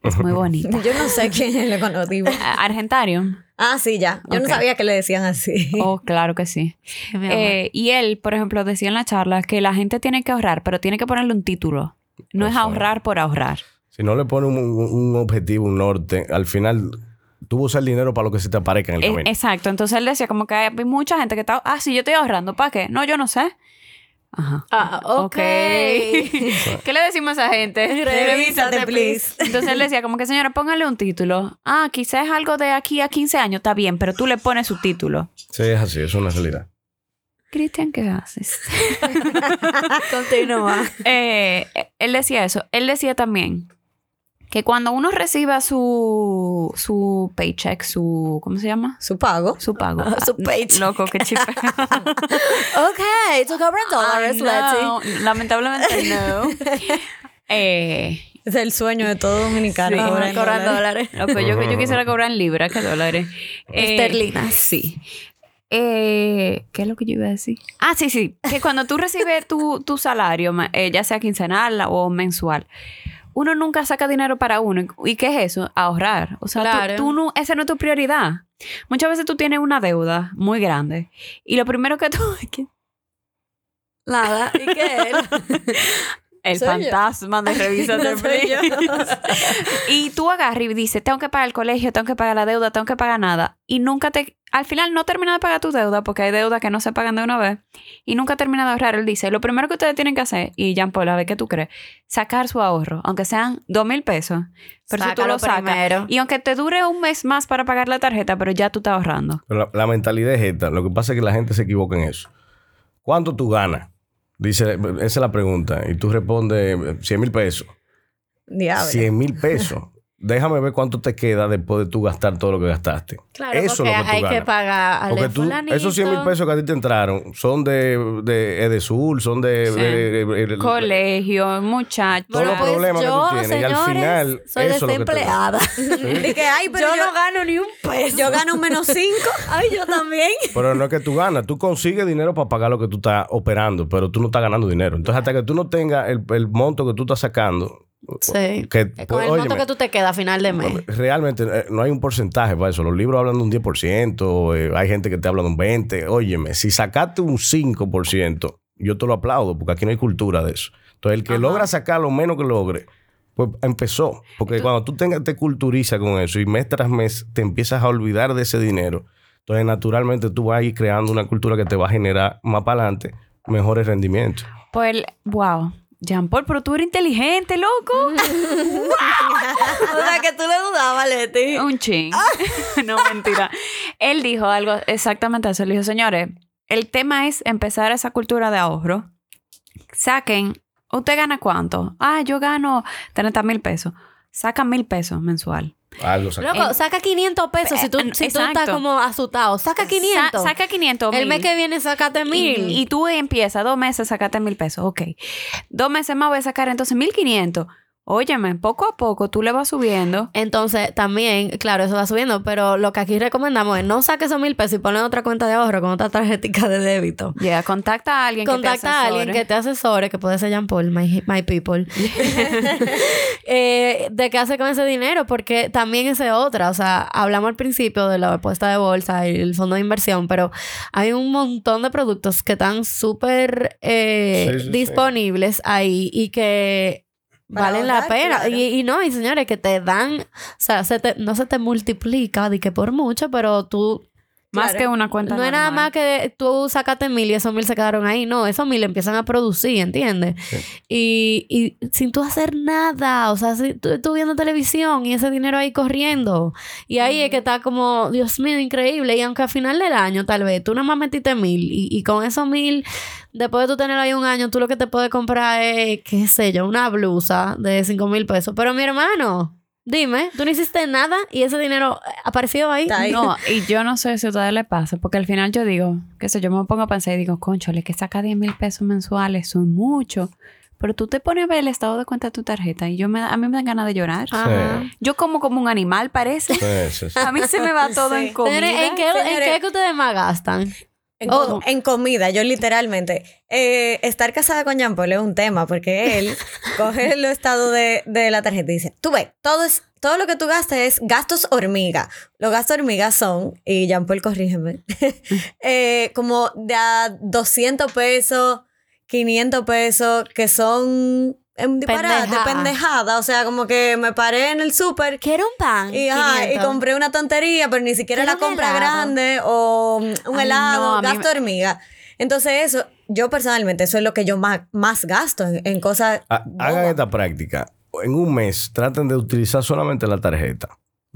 Es muy bonita. Yo no sé quién es el económico. Argentarium. Ah, sí, ya. Yo no sabía que le decían así. Oh, claro que sí. Eh, y él, por ejemplo, decía en la charla que la gente tiene que ahorrar, pero tiene que ponerle un título. No es Eso es. ahorrar por ahorrar. Si no le pones un, un- un objetivo, un norte, al final tú usas el dinero para lo que se te aparezca en el Eh, camino. exacto. Entonces él decía como que hay mucha gente que está, ah, sí, yo estoy ahorrando. ¿Para qué? No, yo no sé. Ajá. Ah, ok. ¿Qué le decimos a esa gente? Revísate, please. Entonces él decía como que, señora, póngale un título. Ah, quizás es algo de aquí a 15 años, está bien, pero tú le pones su título. Sí, es así, es una realidad. Cristian, ¿qué haces? Continúa. Eh, él decía eso. Él decía también que cuando uno reciba su, su paycheck, su, ¿cómo se llama? Su pago. Su pago. Su Ah, paycheck. Loco, qué chipe. ok, tú cobras dólares, no, Lamentablemente no. Eh, Es el sueño de todo dominicano. Sí. cobrar dólares. Loco, yo, yo quisiera cobrar en libras que dólares. Eh, Esterlinas. Sí. Eh, ¿Qué es lo que yo iba a decir? Ah, sí, sí. Que cuando tú recibes tu, tu salario, eh, ya sea quincenal o mensual, uno nunca saca dinero para uno. ¿Y qué es eso? Ahorrar. O sea, tú- Claro. tú, no, esa no es tu prioridad. Muchas veces tú tienes una deuda muy grande y lo primero que tú... ¿qué? Nada. ¿Y qué es? El yo. fantasma de revisa de No yo. Y tú agarras y dices, tengo que pagar el colegio, tengo que pagar la deuda, tengo que pagar nada. Y nunca te... Al final no termina de pagar tu deuda porque hay deudas que no se pagan de una vez. Y nunca termina de ahorrar. Él dice, lo primero que ustedes tienen que hacer, y Jean Paul, a ver qué tú crees, sacar su ahorro, aunque sean dos mil pesos. Pero si tú lo sacas. Y aunque te dure un mes más para pagar la tarjeta, pero ya tú estás ahorrando. Pero la, la mentalidad es esta. Lo que pasa es que la gente se equivoca en eso. ¿Cuánto tú ganas? Dice, esa es la pregunta. Y tú respondes 100 mil pesos. Diablo. 100 mil pesos. Déjame ver cuánto te queda después de tú gastar todo lo que gastaste. Claro, Eso porque es lo que tú hay que pagar al Porque de tú, fulanito. esos 100 mil pesos que a ti te entraron son de, de Edesur, son de... Sí. de- de- de- Colegio, muchachos. Todos los pues problemas que tú yo, tienes, y al final, soy eso es lo que te desempleada. Que, ay, pero yo, yo, no gano ni un peso. yo gano un menos cinco. Ay, yo también. Pero no es que tú ganas, tú consigues dinero para pagar lo que tú estás operando, pero tú no estás ganando dinero. Entonces, hasta que tú no tengas el, el monto que tú estás sacando, Sí. que, Con pues, el monto que tú te quedas a final de mes. realmente eh, no hay un porcentaje para eso. Los libros hablan de un 10%, eh, hay gente que te habla de un 20%. Óyeme, si sacaste un 5%, yo te lo aplaudo, porque aquí no hay cultura de eso. Entonces, el que logra sacar lo menos que logre, pues empezó. Porque cuando tú tengas, te culturizas con eso y mes tras mes te empiezas a olvidar de ese dinero, entonces naturalmente tú vas a ir creando una cultura que te va a generar más para adelante mejores rendimientos. Pues, wow. Jean Paul, pero tú eres inteligente, loco. o sea, que tú le dudabas, Leti. Un ching. no, mentira. Él dijo algo exactamente eso. Él dijo, señores, el tema es empezar esa cultura de ahorro. Saquen, ¿usted gana cuánto? Ah, yo gano 30 mil pesos. Saca mil pesos mensual. Algo saca- Loco, saca 500 pesos si tú, Eh, si tú estás como asustado. Saca 500. Sa- saca 500 El mil. mes que viene, sácate mil. Y, y tú empiezas dos meses, sacate mil pesos. Ok. Dos meses más voy a sacar entonces mil quinientos. Óyeme, poco a poco tú le vas subiendo. Entonces, también, claro, eso va subiendo, pero lo que aquí recomendamos es no saques esos mil pesos y ponle en otra cuenta de ahorro con otra tarjetica de débito. Ya, contacta a alguien que te Contacta a alguien asesore. que te asesore, que puede ser Jean Paul, my, my people, eh, de qué hace con ese dinero, porque también esa es otra. O sea, hablamos al principio de la apuesta de bolsa y el fondo de inversión, pero hay un montón de productos que están súper eh, Sí, sí, sí. disponibles ahí y que Valen la pena. claro. Y, y no, y señores, que te dan, o sea, se te- no se te multiplica de que por mucho, pero tú Más Claro. que una cuenta no es nada más que tú sacaste mil y esos mil se quedaron ahí. No, esos mil empiezan a producir, ¿entiendes? Y, y sin tú hacer nada. O sea, si tú, tú viendo televisión y ese dinero ahí corriendo. Y ahí es que está como, Dios mío, increíble. Y aunque al final del año, tal vez, tú nada más metiste mil. Y, y con esos mil, después de tú tener ahí un año, tú lo que te puedes comprar es, qué sé yo, una blusa de cinco mil pesos. Pero mi hermano, dime, tú no hiciste nada y ese dinero apareció ahí. No, y yo no sé si a ustedes les pasa, porque al final yo digo, qué sé, yo me pongo a pensar y digo, conchole, que saca 10 mil pesos mensuales son mucho. Pero tú te pones a ver el estado de cuenta de tu tarjeta y yo me, a mí me dan ganas de llorar. Ajá. Yo como como un animal, parece. Sí, sí, sí. A mí se me va todo Sí. en comida. Señores, ¿en qué, ¿en señores. qué que ustedes más gastan? En, Oh. en comida, yo literalmente. eh, estar casada con Jean Paul es un tema porque él coge el estado de, de la tarjeta y dice: Tú ves, todo, es, todo lo que tú gastas es gastos hormiga. Los gastos hormiga son, y Jean Paul, corrígeme, eh, como de a 200 pesos, 500 pesos, que son en disparate, Pendejada. pendejada. O sea, como que me paré en el súper Quiero un pan. y, ajá, y 500. compré una tontería, pero ni siquiera Quiero la compra helado. grande o un Ay, helado, no, gasto me- hormiga. Entonces eso, yo personalmente, eso es lo que yo más, más gasto en, en cosas... Ha- hagan esta práctica. En un mes traten de utilizar solamente la tarjeta.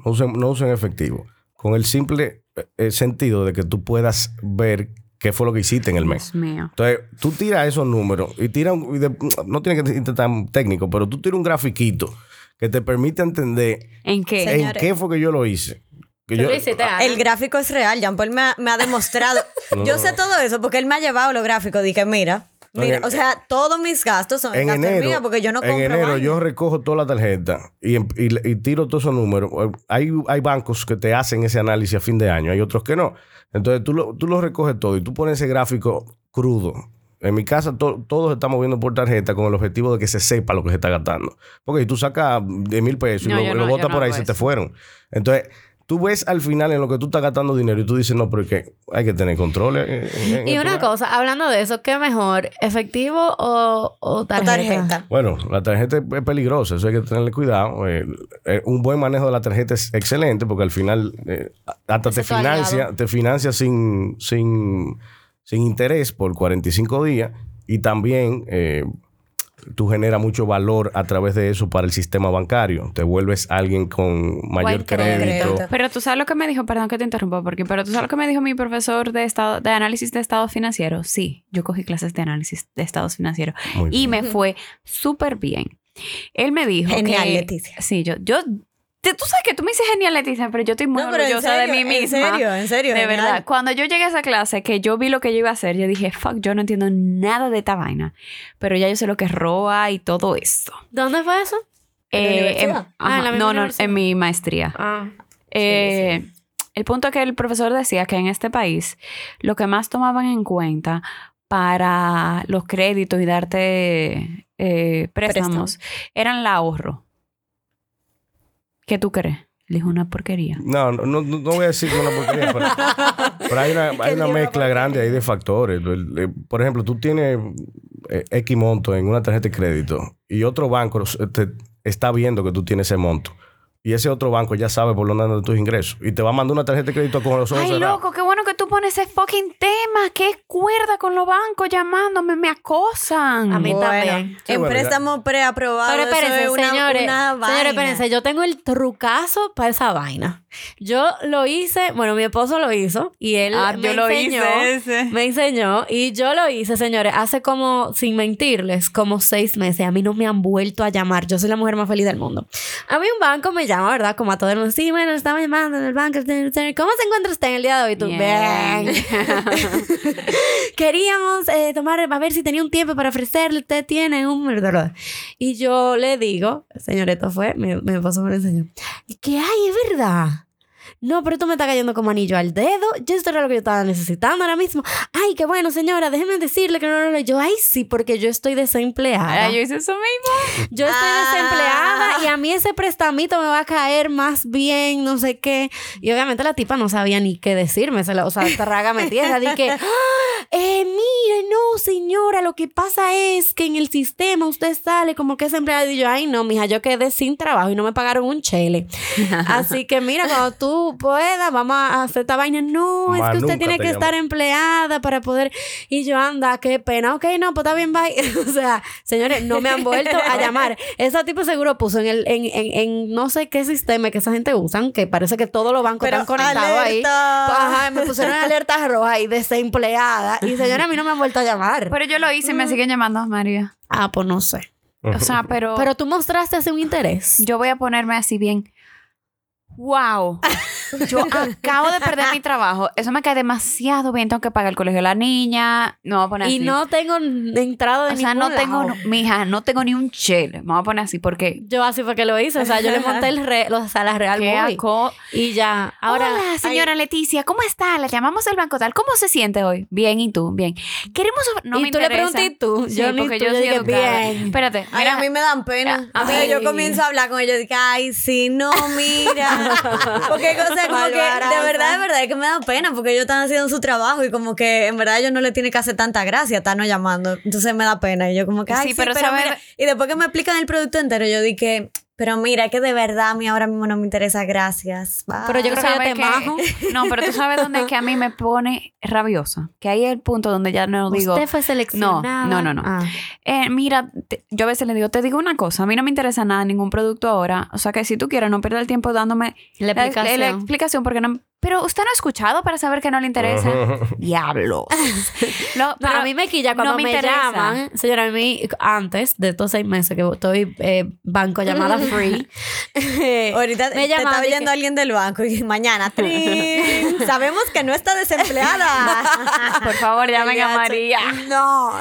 No usen, no usen efectivo. Con el simple eh, sentido de que tú puedas ver qué fue lo que hiciste en el mes. Dios mío. Entonces, tú tiras esos números y tiras, un- y de- no tienes que ser tan técnico, pero tú tiras un grafiquito que te permite entender ¿En qué? En Señores. qué fue que yo lo hice. El gráfico es real, Jean Paul me ha, me ha demostrado. No, yo no, sé no. todo eso porque él me ha llevado los gráficos. Dije, mira, Mira, En- o sea, todos mis gastos son en gastos enero, míos porque yo no en compro enero vaina. yo recojo toda la tarjeta y, em- y- y tiro todos esos números. Hay, hay bancos que te hacen ese análisis a fin de año, hay otros que no. Entonces tú lo, tú lo recoges todo y tú pones ese gráfico crudo. En mi casa to- todos estamos viendo por tarjeta con el objetivo de que se sepa lo que se está gastando. Porque si tú sacas 10 mil pesos y No, lo, lo no- yo botas no por ahí, se te fueron. Entonces tú ves al final en lo que tú estás gastando dinero y tú dices, no, pero que hay que tener control. en- en- en Y esto". una cosa, hablando de eso, ¿qué mejor? ¿Efectivo o, o O tarjeta? tarjeta. Bueno, la tarjeta es peligrosa, eso hay que tenerle cuidado. Eh, eh, un buen manejo de la tarjeta es excelente porque al final eh, hasta te financia, te financia sin, sin, sin interés por 45 días y también eh, tú generas mucho valor a través de eso para el sistema bancario. Te vuelves alguien con mayor crédito. Pero tú sabes lo que me dijo, perdón que te interrumpa, porque, pero tú sabes lo que me dijo mi profesor de estado, de análisis de estados financieros. Sí, yo cogí clases de análisis de estados financieros Muy y bien. me fue súper bien. Él me dijo Genial, que- Leticia. Sí, yo, tú sabes que tú me dices genial, Leticia, pero yo estoy muy No, en orgullosa de mí en misma. serio, en serio, De genial. verdad, cuando yo llegué a esa clase, que yo vi lo que yo iba a hacer, yo dije, fuck, yo no entiendo nada de esta vaina. Pero ya yo sé lo que es ROA y todo esto. ¿Dónde fue eso? ¿En la Eh, universidad? Ah, en la ajá, misma no, no, en mi maestría. Ah. Eh, El punto es que el profesor decía que en este país lo que más tomaban en cuenta para los créditos y darte eh, préstamos eran el ahorro. ¿Qué tú crees? Le dijo una porquería. No, no, no, voy a decir que es una porquería, pero, pero hay una, hay una mezcla grande ahí de factores. Por ejemplo, tú tienes eh, X monto en una tarjeta de crédito y otro banco te está viendo que tú tienes ese monto. Y ese otro banco ya sabe por dónde andan tus ingresos. Y te va a mandar una tarjeta de crédito con los ojos Ay, cerrados. loco, qué bueno que tú pones ese fucking tema. Qué cuerda con los bancos llamándome, me acosan. A mí Bueno, también. Sí, en bueno, ya- préstamo preaprobado. Pero eso espérense, es una, señores. una señores, vaina. espérense. Yo tengo el trucazo para esa vaina. Yo lo hice, bueno, mi esposo lo hizo y él Ah, me yo lo enseñó. hice ese. Me enseñó y yo lo hice, señores, hace como, sin mentirles, como seis meses. A mí no me han vuelto a llamar. Yo soy la mujer más feliz del mundo. A mí un banco me llama, ¿verdad? Como a todo el mundo. Sí, bueno, estaba llamando en el banco. ¿Cómo se encuentra usted en el día de hoy? Tú, Bien. bien. Queríamos eh, tomar, a ver si tenía un tiempo para ofrecerle. Usted tiene un... Y yo le digo, señor, esto fue, mi, mi esposo me lo enseñó. Que ay, es verdad. No, pero esto me está cayendo como anillo al dedo. Yo esto era lo que yo estaba necesitando ahora mismo. Ay, qué bueno, señora, déjeme decirle que no, no, no. Yo, ay, sí, porque yo estoy desempleada. Ay, yo hice eso mismo. Yo estoy Ah. desempleada y a mí ese prestamito me va a caer más bien, no sé qué. Y obviamente la tipa no sabía ni qué decirme. Se la- o sea, trágame tierra. Dije, "Ah, eh, mire, no, señora, lo que pasa es que en el sistema usted sale como que es empleada. Y yo, ay, no, mija, yo quedé sin trabajo y no me pagaron un chele. Así que mira, cuando tú puedas, vamos a hacer esta vaina. No, es que usted tiene que llamo. estar empleada para poder. Y yo, anda, qué pena. Ok, no, pues está bien, bye. o sea, señores, no me han vuelto a llamar. Esa tipo seguro puso en el, en, en, en no sé qué sistema que esa gente usan, que parece que todos los bancos Pero están conectados ahí. alerta. Ajá, me pusieron alertas rojas y desempleada. Y señora, a mí no me han vuelto a llamar. Pero yo lo hice y me siguen llamando, María. ah, pues no sé. O sea, pero, Pero tú mostraste así un interés. yo voy a ponerme así bien. Wow. Yo acabo de perder mi trabajo. Eso me cae demasiado bien. Tengo que pagar el colegio de la niña. No voy a poner Y así. no tengo entrada de o sea, no tengo, no- mija, no tengo ni un chel. Me voy a poner así porque. Yo así fue que lo hice. O sea, yo le monté el re, los salas real qué Y ya. Ahora. Hola, señora Leticia, ¿cómo está? La llamamos del banco tal. ¿Cómo se siente hoy? Bien, ¿y tú? Bien. Queremos... No y me tú le pregunté ¿y tú. Sí, yo porque tú, yo soy bien. Espérate, Ay, mira, a mí me dan pena. A O sea, mí- yo comienzo a hablar con ellos y digo, ay, sí, no, mira. Porque, o sea, como que de verdad, de verdad, es que me da pena porque ellos están haciendo su trabajo y como que en verdad ellos no le tienen que hacer tanta gracia estar no llamando. Entonces me da pena. Y yo como que, ay, Sí, sí, pero pero, sabe- mira. Y después que me explican el producto entero, yo dije, pero mira, que de verdad a mí ahora mismo no me interesa, gracias. Bye. Pero yo creo que te majo. No, pero tú sabes dónde es que a mí me pone rabiosa. Que ahí es el punto donde ya no digo... Usted fue seleccionada. No, no, no, no. Ah. Eh, mira, te- yo a veces le digo, te digo una cosa, a mí no me interesa nada ningún producto ahora. O sea que si tú quieres no perder el tiempo dándome La explicación. la explicación porque no, Pero usted no ha escuchado para saber que no le interesa. Diablo. No, No, pero a mí me quilla cuando no me me, interesa. llaman. Señora, a mí, antes de estos seis meses que estoy eh, banco llamada free. eh, Ahorita me te y oyendo que- alguien del banco y mañana, ¡trin! sabemos que no está desempleada. por favor, llamen a María. No.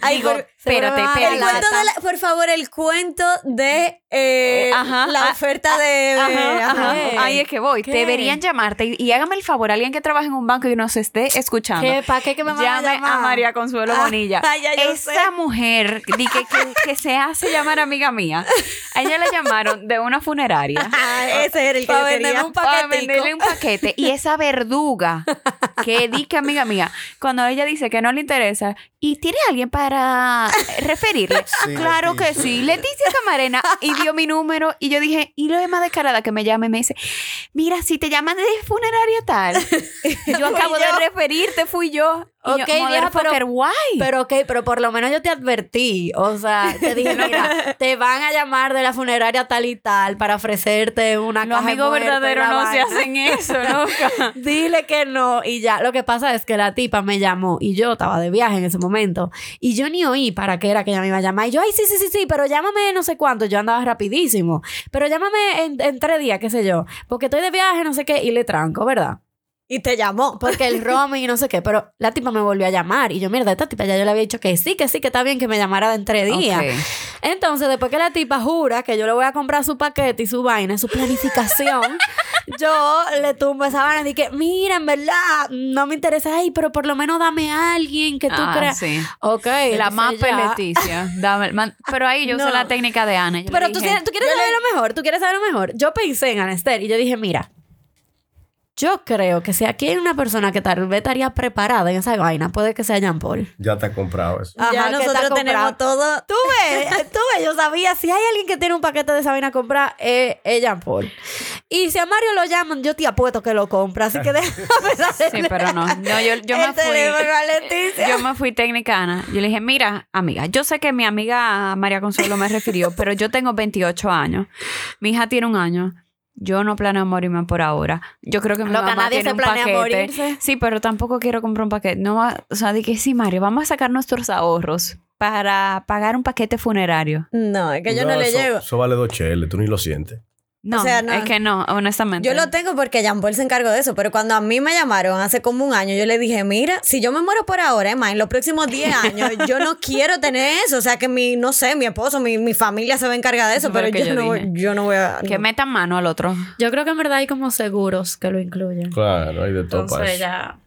Ay, Digo, por- espérate, se me va a el cuento de la- por favor, el cuento de eh, Ajá, la ah, oferta de... Ajá. Ahí es que voy. ¿Qué? Deberían llamarte y, y hágame el favor, alguien que trabaje en un banco y nos esté escuchando. ¿Qué? ¿Para qué que me a Llame llamar? a María Consuelo Ah, Bonilla. ya yo Esa sé. mujer di que, que, que se hace llamar amiga mía. A ella la llamaron de una funeraria. Ah, ese era el que Pa' yo quería. un para venderle un paquete. Y esa verduga que di que amiga mía, cuando ella dice que no le interesa, ¿y tiene alguien para referirle? Sí, claro que sí. Leticia Camarena y dio mi número y yo dije, y lo es más descarada que me llame me dice, mira, si te llaman de funeraria tal, yo acabo yo. de referirte, fui yo. Ok, yo, vieja, pero- why? Pero ok, pero por lo menos yo te advertí. O sea, te dije, mira, te van a llamar de la funeraria tal y tal para ofrecerte una Los caja de amigos verdaderos no se hacen eso, loca. Dile que no. Y ya, lo que pasa es que la tipa me llamó y yo estaba de viaje en ese momento. Y yo ni oí para qué era que ella me iba a llamar. Y yo, ay, sí, sí, sí, sí, pero llámame no sé cuánto. Yo andaba rapidísimo. Pero llámame en, en tres días, qué sé yo. Porque estoy de viaje, no sé qué, y le tranco, ¿verdad? Y te llamó. Porque el roaming y no sé qué. Pero la tipa me volvió a llamar. Y yo, mierda, esta tipa ya yo le había dicho que sí, que sí, que está bien que me llamara en tres días. Entonces, después que la tipa jura que yo le voy a comprar su paquete y su vaina, su planificación, yo le tumbo esa vaina y dije, mira, en verdad, no me interesa, ay, pero por lo menos dame a alguien que tú Ah, creas. sí. Ok. La más entonces ya- Leticia. Dame- man- pero ahí yo usé No. la técnica de Ana. Yo Pero tú, dije, tú quieres saber lo mejor, tú quieres saber lo mejor. Yo pensé en Anester y yo dije, mira, yo creo que si aquí hay una persona que tal vez estaría preparada en esa vaina, puede que sea Jean Paul. Ya te ha comprado eso. Ajá, ya nosotros tenemos todo. Tú ves, tú ves, yo sabía, si hay alguien que tiene un paquete de esa vaina a comprar, es, es Jean Paul. Y si a Mario lo llaman, yo te apuesto que lo compra, así que déjame Sí, pero no. No, yo, yo me fui. Yo me fui técnica, Ana. Yo le dije, mira, amiga, yo sé que mi amiga María Consuelo me refirió, pero yo tengo 28 años. Mi hija tiene un año. Yo no planeo morirme por ahora. Yo creo que mi Loca, mamá nadie tiene se un planea paquete. morirse. Sí, pero tampoco quiero comprar un paquete. No, va- o sea, dije, sí, Mario, vamos a sacar nuestros ahorros para pagar un paquete funerario. No, es que yo no, le eso, llego. Eso vale dos cheles, tú ni lo sientes. No, O sea, no. es que no, honestamente. Yo lo tengo porque Jean Paul se encargó de eso, pero cuando a mí me llamaron hace como un año, yo le dije, mira, si yo me muero por ahora, Emma, en los próximos 10 años, yo no quiero tener eso. O sea, que mi, no sé, mi esposo, mi, mi familia se va a encargar de eso, pero yo, yo no, yo no voy a... Que no. metan mano al otro. Yo creo que en verdad hay como seguros que lo incluyen. Claro, hay de todo para Entonces eso. ya...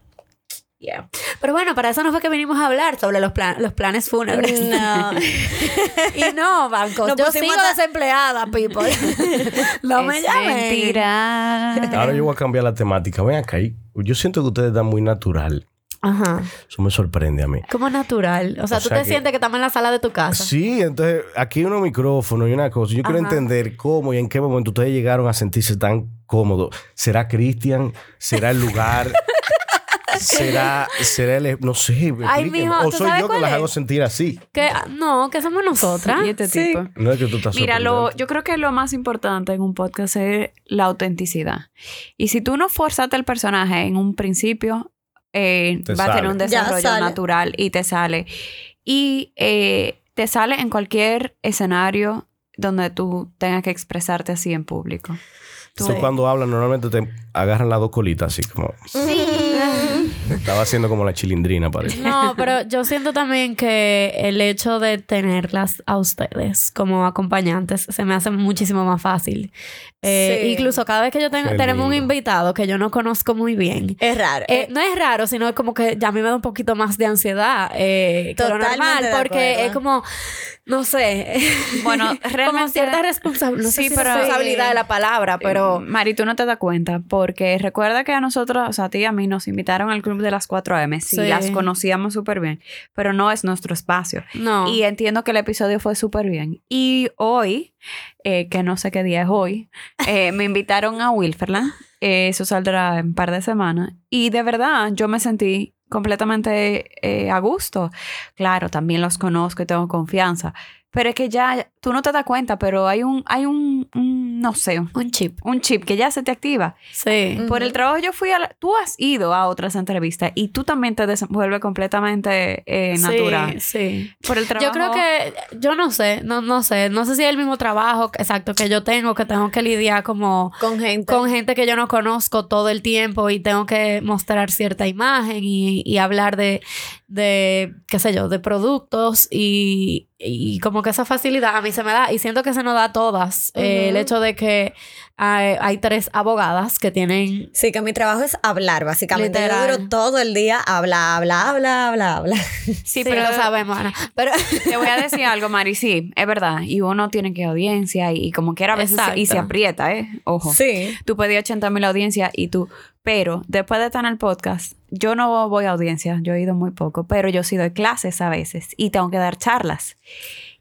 Yeah. Pero bueno, para eso no fue que vinimos a hablar sobre los, plan- los planes fúnebres. No. y no, bancos. Nos yo sigo a- desempleada, people. no me Es llamen. mentira. Ahora yo voy a cambiar la temática. Ven acá. Yo siento que ustedes dan muy natural. Ajá. Eso me sorprende a mí. Como natural. O sea, O tú sea te que- sientes que estamos en la sala de tu casa. Sí, entonces aquí hay unos micrófonos y una cosa. Yo quiero Ajá. entender cómo y en qué momento ustedes llegaron a sentirse tan cómodos. ¿Será Cristian? ¿Será el lugar? ¿Será, será el... No sé, mijo, O ¿tú soy sabes yo que cuál las es? hago sentir así. Que, no, que somos nosotras. Y este Sí. tipo. No es que tú estás Mira, lo, sorprendente. yo creo que lo más importante en un podcast es la autenticidad. Y si tú no forzaste el personaje en un principio, eh, Te va a tener sale. un Ya desarrollo sale. natural y te sale. Y eh, te sale en cualquier escenario donde tú tengas que expresarte así en público. Tú- Entonces, cuando hablan, normalmente te agarran las dos colitas así como... Estaba haciendo como la chilindrina, parece. No, pero yo siento también que el hecho de tenerlas a ustedes como acompañantes se me hace muchísimo más fácil. Eh, Sí. Incluso cada vez que yo tengo, tenemos un invitado que yo no conozco muy bien. Es raro. eh, no es raro, sino es como que ya a mí me da un poquito más de ansiedad eh, que lo Totalmente normal, porque es como, no sé, Bueno, como realmente... cierta responsabilidad, no sé Sí, si pero- responsabilidad de la palabra, pero Eh, Mari, tú no te das cuenta, porque recuerda que a nosotros, o sea, a ti y a mí nos invitaron al club de las 4 AM. Sí, Sí. las conocíamos súper bien, pero no es nuestro espacio. no. Y entiendo que el episodio fue súper bien. Y hoy, eh, que no sé qué día es hoy, eh, me invitaron a Wilferland. Eh, eso saldrá en un par de semanas. Y de verdad, yo me sentí completamente eh, a gusto. Claro, también los conozco y tengo confianza. Pero es que ya tú no te das cuenta, pero hay un, hay un, un, no sé, Un chip. un chip que ya se te activa. Sí. Mm. Por el trabajo yo fui a la- tú has ido a otras entrevistas y tú también te desenvuelves completamente eh, natural. Sí, sí. Por el trabajo. Yo creo que, yo no sé, no, no sé, no sé si es el mismo trabajo exacto que yo tengo, que tengo que lidiar como Con gente. con gente que yo no conozco todo el tiempo y tengo que mostrar cierta imagen y, y hablar de, de, qué sé yo, de productos y, y como que esa facilidad a mí se me da y siento que se nos da a todas. Eh, el hecho de que hay, hay tres abogadas que tienen... Sí, que mi trabajo es hablar, básicamente. Literal. Yo duro todo el día, habla, habla, habla, habla, habla. Sí, Sí, pero lo sabemos, Ana. Pero te voy a decir algo, Mari. Sí, es verdad. Y uno tiene que audiencia y, y como quiera a veces se- y se aprieta, ¿eh? Ojo. Sí. Tú pedí 80 mil audiencias y tú. Pero después de estar en el podcast, yo no voy a audiencia, yo he ido muy poco, pero yo sí doy clases a veces y tengo que dar charlas.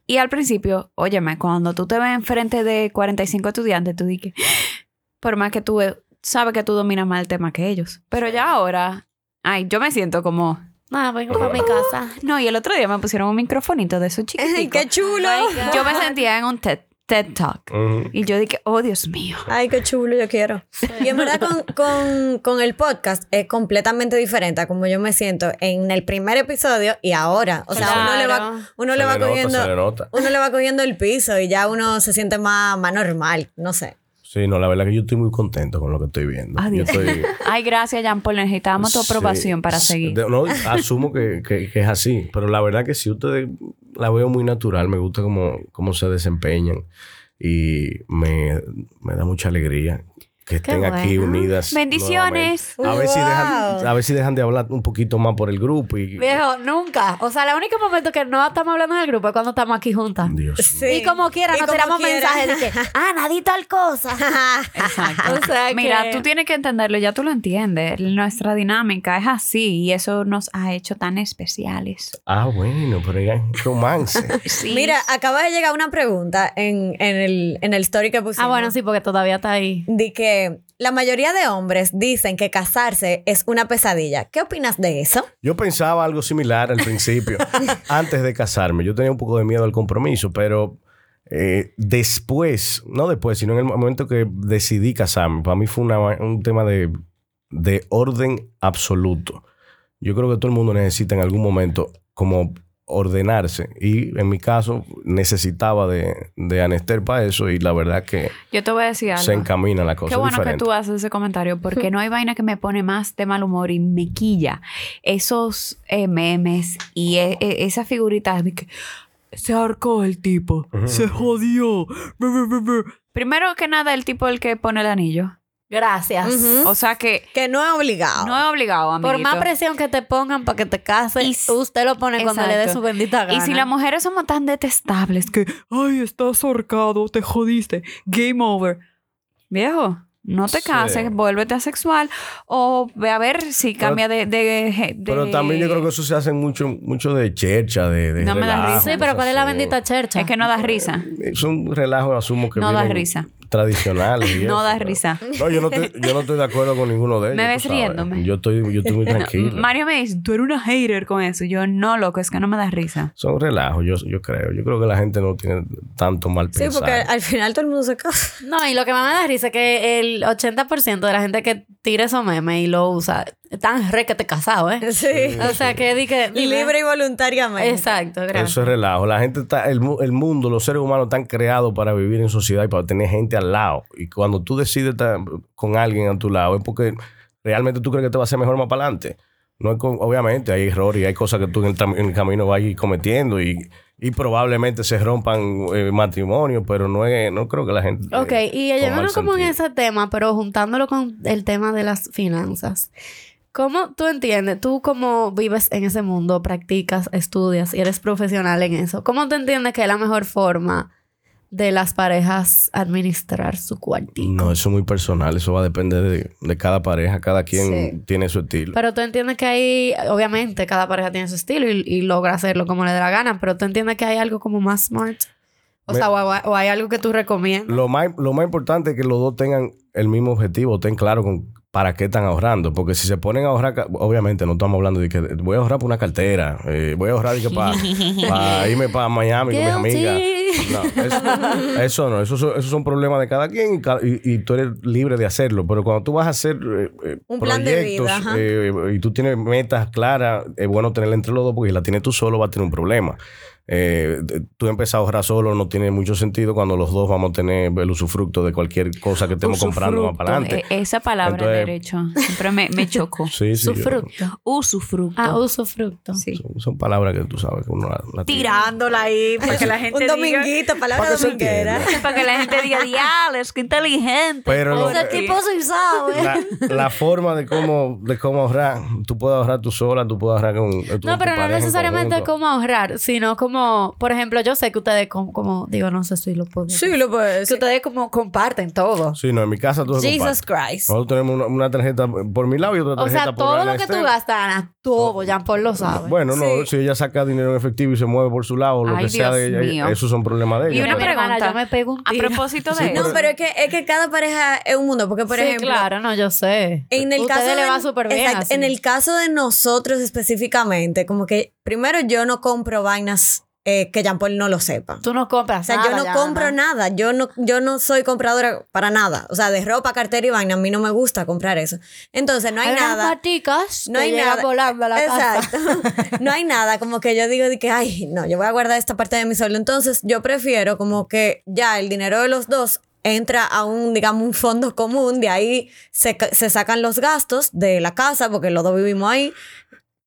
Y al principio, óyeme, cuando tú te ves enfrente de 45 estudiantes, tú dices, por más que tú eh, sabes que tú dominas más el tema que ellos. Pero ya ahora, ay, yo me siento como, nada, vengo para mi casa. no, y el otro día me pusieron un microfonito de esos Ay, chiquiticos. qué chulo. Yo me sentía en un TED, TED Talk. Y yo dije, oh Dios mío. Ay, qué chulo, yo quiero. Y en verdad con, con, con el podcast es completamente diferente a como yo me siento en el primer episodio y ahora. O sea, uno le va, uno Se le va le nota, cogiendo... se le nota. Uno le va cogiendo el piso y ya uno se siente más, más normal, no sé. Sí, no, la verdad que yo estoy muy contento con lo que estoy viendo. Adiós. Yo estoy... Ay, gracias, Jean Paul. Necesitábamos tu aprobación Sí, para seguir. no, asumo que, que- que es así, pero la verdad que sí, ustedes la veo muy natural, me gusta cómo, cómo se desempeñan y me, me da mucha alegría que estén aquí unidas. Bendiciones. nuevamente. A ver, si dejan, a ver si dejan de hablar un poquito más por el grupo y... Viejo, nunca. O sea, el único momento que no estamos hablando del grupo es cuando estamos aquí juntas. Dios Sí. Y como quiera, Y nos como tiramos quiera. mensajes de que, ah, nadie tal cosa. Exacto. O sea Mira, que- tú tienes que entenderlo, ya tú lo entiendes. Nuestra dinámica es así y eso nos ha hecho tan especiales. Ah, bueno, pero ya romance. Sí. Mira, acaba de llegar una pregunta en, en el, en el story que pusimos. Ah, bueno, sí, porque todavía está ahí. Di que la mayoría de hombres dicen que casarse es una pesadilla. ¿Qué opinas de eso? Yo pensaba algo similar al principio, antes de casarme. Yo tenía un poco de miedo al compromiso, pero eh, después, no después, sino en el momento que decidí casarme, para mí fue una- un tema de, de orden absoluto. Yo creo que todo el mundo necesita en algún momento como ordenarse y en mi caso necesitaba de, de Anester para eso y la verdad que Yo te voy a decir algo. se encamina la cosa Qué bueno diferente. que tú haces ese comentario porque no hay vaina que me pone más de mal humor y me quilla. Esos eh, memes y e- e- esas figuritas de que se ahorcó el tipo, se jodió. Brr, brr, brr. Primero que nada, el tipo el que pone el anillo. Gracias. O sea que Que no es obligado. no es obligado, amiguito. Por más presión que te pongan para que te cases, usted lo pone cuando le dé su bendita gana. Y si las mujeres somos tan detestables que, ay, estás ahorcado, te jodiste, game over. Viejo, no te Sí. cases, vuélvete asexual o ve a ver si cambia de, de, de- Pero también yo creo que eso se hace mucho, mucho de chercha, de, de No me da risa. Sí, pero ¿cuál es la bendita chercha? Es que no da risa. Es un relajo, asumo que No da vienen risa. Tradicionales. y No eso, da pero- risa. No, yo no, estoy, yo no estoy de acuerdo con ninguno de ellos. Me ves riéndome. Yo estoy, yo estoy muy tranquilo. Mario me dice, tú eres una hater con eso. Yo, no, loco, es que no me da risa. Son relajos, yo, yo creo. Yo creo que la gente no tiene tanto mal Sí, pensar. porque al final todo el mundo se casa. No, y lo que más me da risa es que el 80% de la gente que tira esos memes y lo usa están re que te casado, ¿eh? Sí. O sea, que di que... dime. Libre y voluntariamente. Exacto, gracias. Eso es relajo. La gente está, el, mu- el mundo, los seres humanos están creados para vivir en sociedad y para tener gente al lado. Y cuando tú decides estar con alguien a tu lado es porque realmente tú crees que te va a hacer mejor más para adelante. No es con- obviamente hay errores y hay cosas que tú en el, tram- en el camino vas a ir cometiendo y, y probablemente se rompan eh, matrimonios, pero no es, no creo que la gente. Ok, eh, y mal como en ese tema, pero juntándolo con el tema de las finanzas. ¿Cómo tú entiendes, tú como vives en ese mundo, practicas, estudias y eres profesional en eso, ¿cómo tú entiendes que es la mejor forma de las parejas administrar su cuartito? No, eso es muy personal, eso va a depender de, de cada pareja, cada quien Sí. tiene su estilo. Pero tú entiendes que hay, obviamente, cada pareja tiene su estilo y, y logra hacerlo como le dé la gana, pero tú entiendes que hay algo como más smart. O Me- sea, o, o hay algo que tú recomiendas. Lo más, lo más importante es que los dos tengan el mismo objetivo, estén claros con ¿para qué están ahorrando? Porque si se ponen a ahorrar, obviamente no estamos hablando de que voy a ahorrar por una cartera, eh, voy a ahorrar para irme para Miami con mis amigas. No, eso, eso no, esos son, esos son problemas de cada quien y, y- tú eres libre de hacerlo. Pero cuando tú vas a hacer eh, eh, Un plan de proyectos vida, eh, y tú tienes metas claras, es bueno tenerla entre los dos porque si la tienes tú solo va a tener un problema. Eh, tú empezar a ahorrar solo no tiene mucho sentido cuando los dos vamos a tener el usufructo de cualquier cosa que estemos comprando más para adelante. E- Esa palabra Entonces- derecho siempre me, me chocó. Sí, sí. yo- Usufructo. Usufructo. Ah, usufructo. sí. son, son palabras que tú sabes que uno la, la tiene. Tirándola ahí para que la gente Un dominguito, palabra Para dominguera. Para que la gente diga, diales, qué inteligente. Pero lo- Ese tipo sí sabe. la, la forma de cómo, de cómo ahorrar, tú puedes ahorrar tú sola, tú puedes ahorrar con, con tu No, pero no necesariamente como ahorrar, sino como, por ejemplo, yo sé que ustedes como, como digo, no sé si lo puedo decir. Sí, lo puedes. Que ustedes como comparten todo. Sí, no, en mi casa tú Jesus Christ. Nosotros tenemos una, una tarjeta por mi lado y otra O tarjeta sea, por todo la lo que tú gastas, Ana, todo, Jean Paul lo sabe. Bueno, no, Sí. si ella saca dinero en efectivo y se mueve por su lado, o lo Ay, que sea de ella, esos son problemas de Y ella. una Mi pero- hermana, pregunta. yo me pego un A propósito de No, eso. pero es que, es que cada pareja es un mundo. Porque, por sí, ejemplo, claro, no, yo sé. En el Ustedes caso le va súper bien Exacto, así. En el caso de nosotros específicamente, como que primero yo no compro vainas eh, que Jean Paul no lo sepa. Tú no compras O sea, nada, yo no ya, compro nada. Yo no, yo no soy compradora para nada. O sea, de ropa, cartera y vaina, a mí no me gusta comprar eso. Entonces, no hay unas nada. maticas No que hay nada. volando a la casa. Exacto. no hay nada como que yo digo de que, ay, no, yo voy a guardar esta parte de mi sueldo. Entonces, yo prefiero como que ya el dinero de los dos entra a un, digamos, un fondo común. De ahí se, se sacan los gastos de la casa, porque los dos vivimos ahí.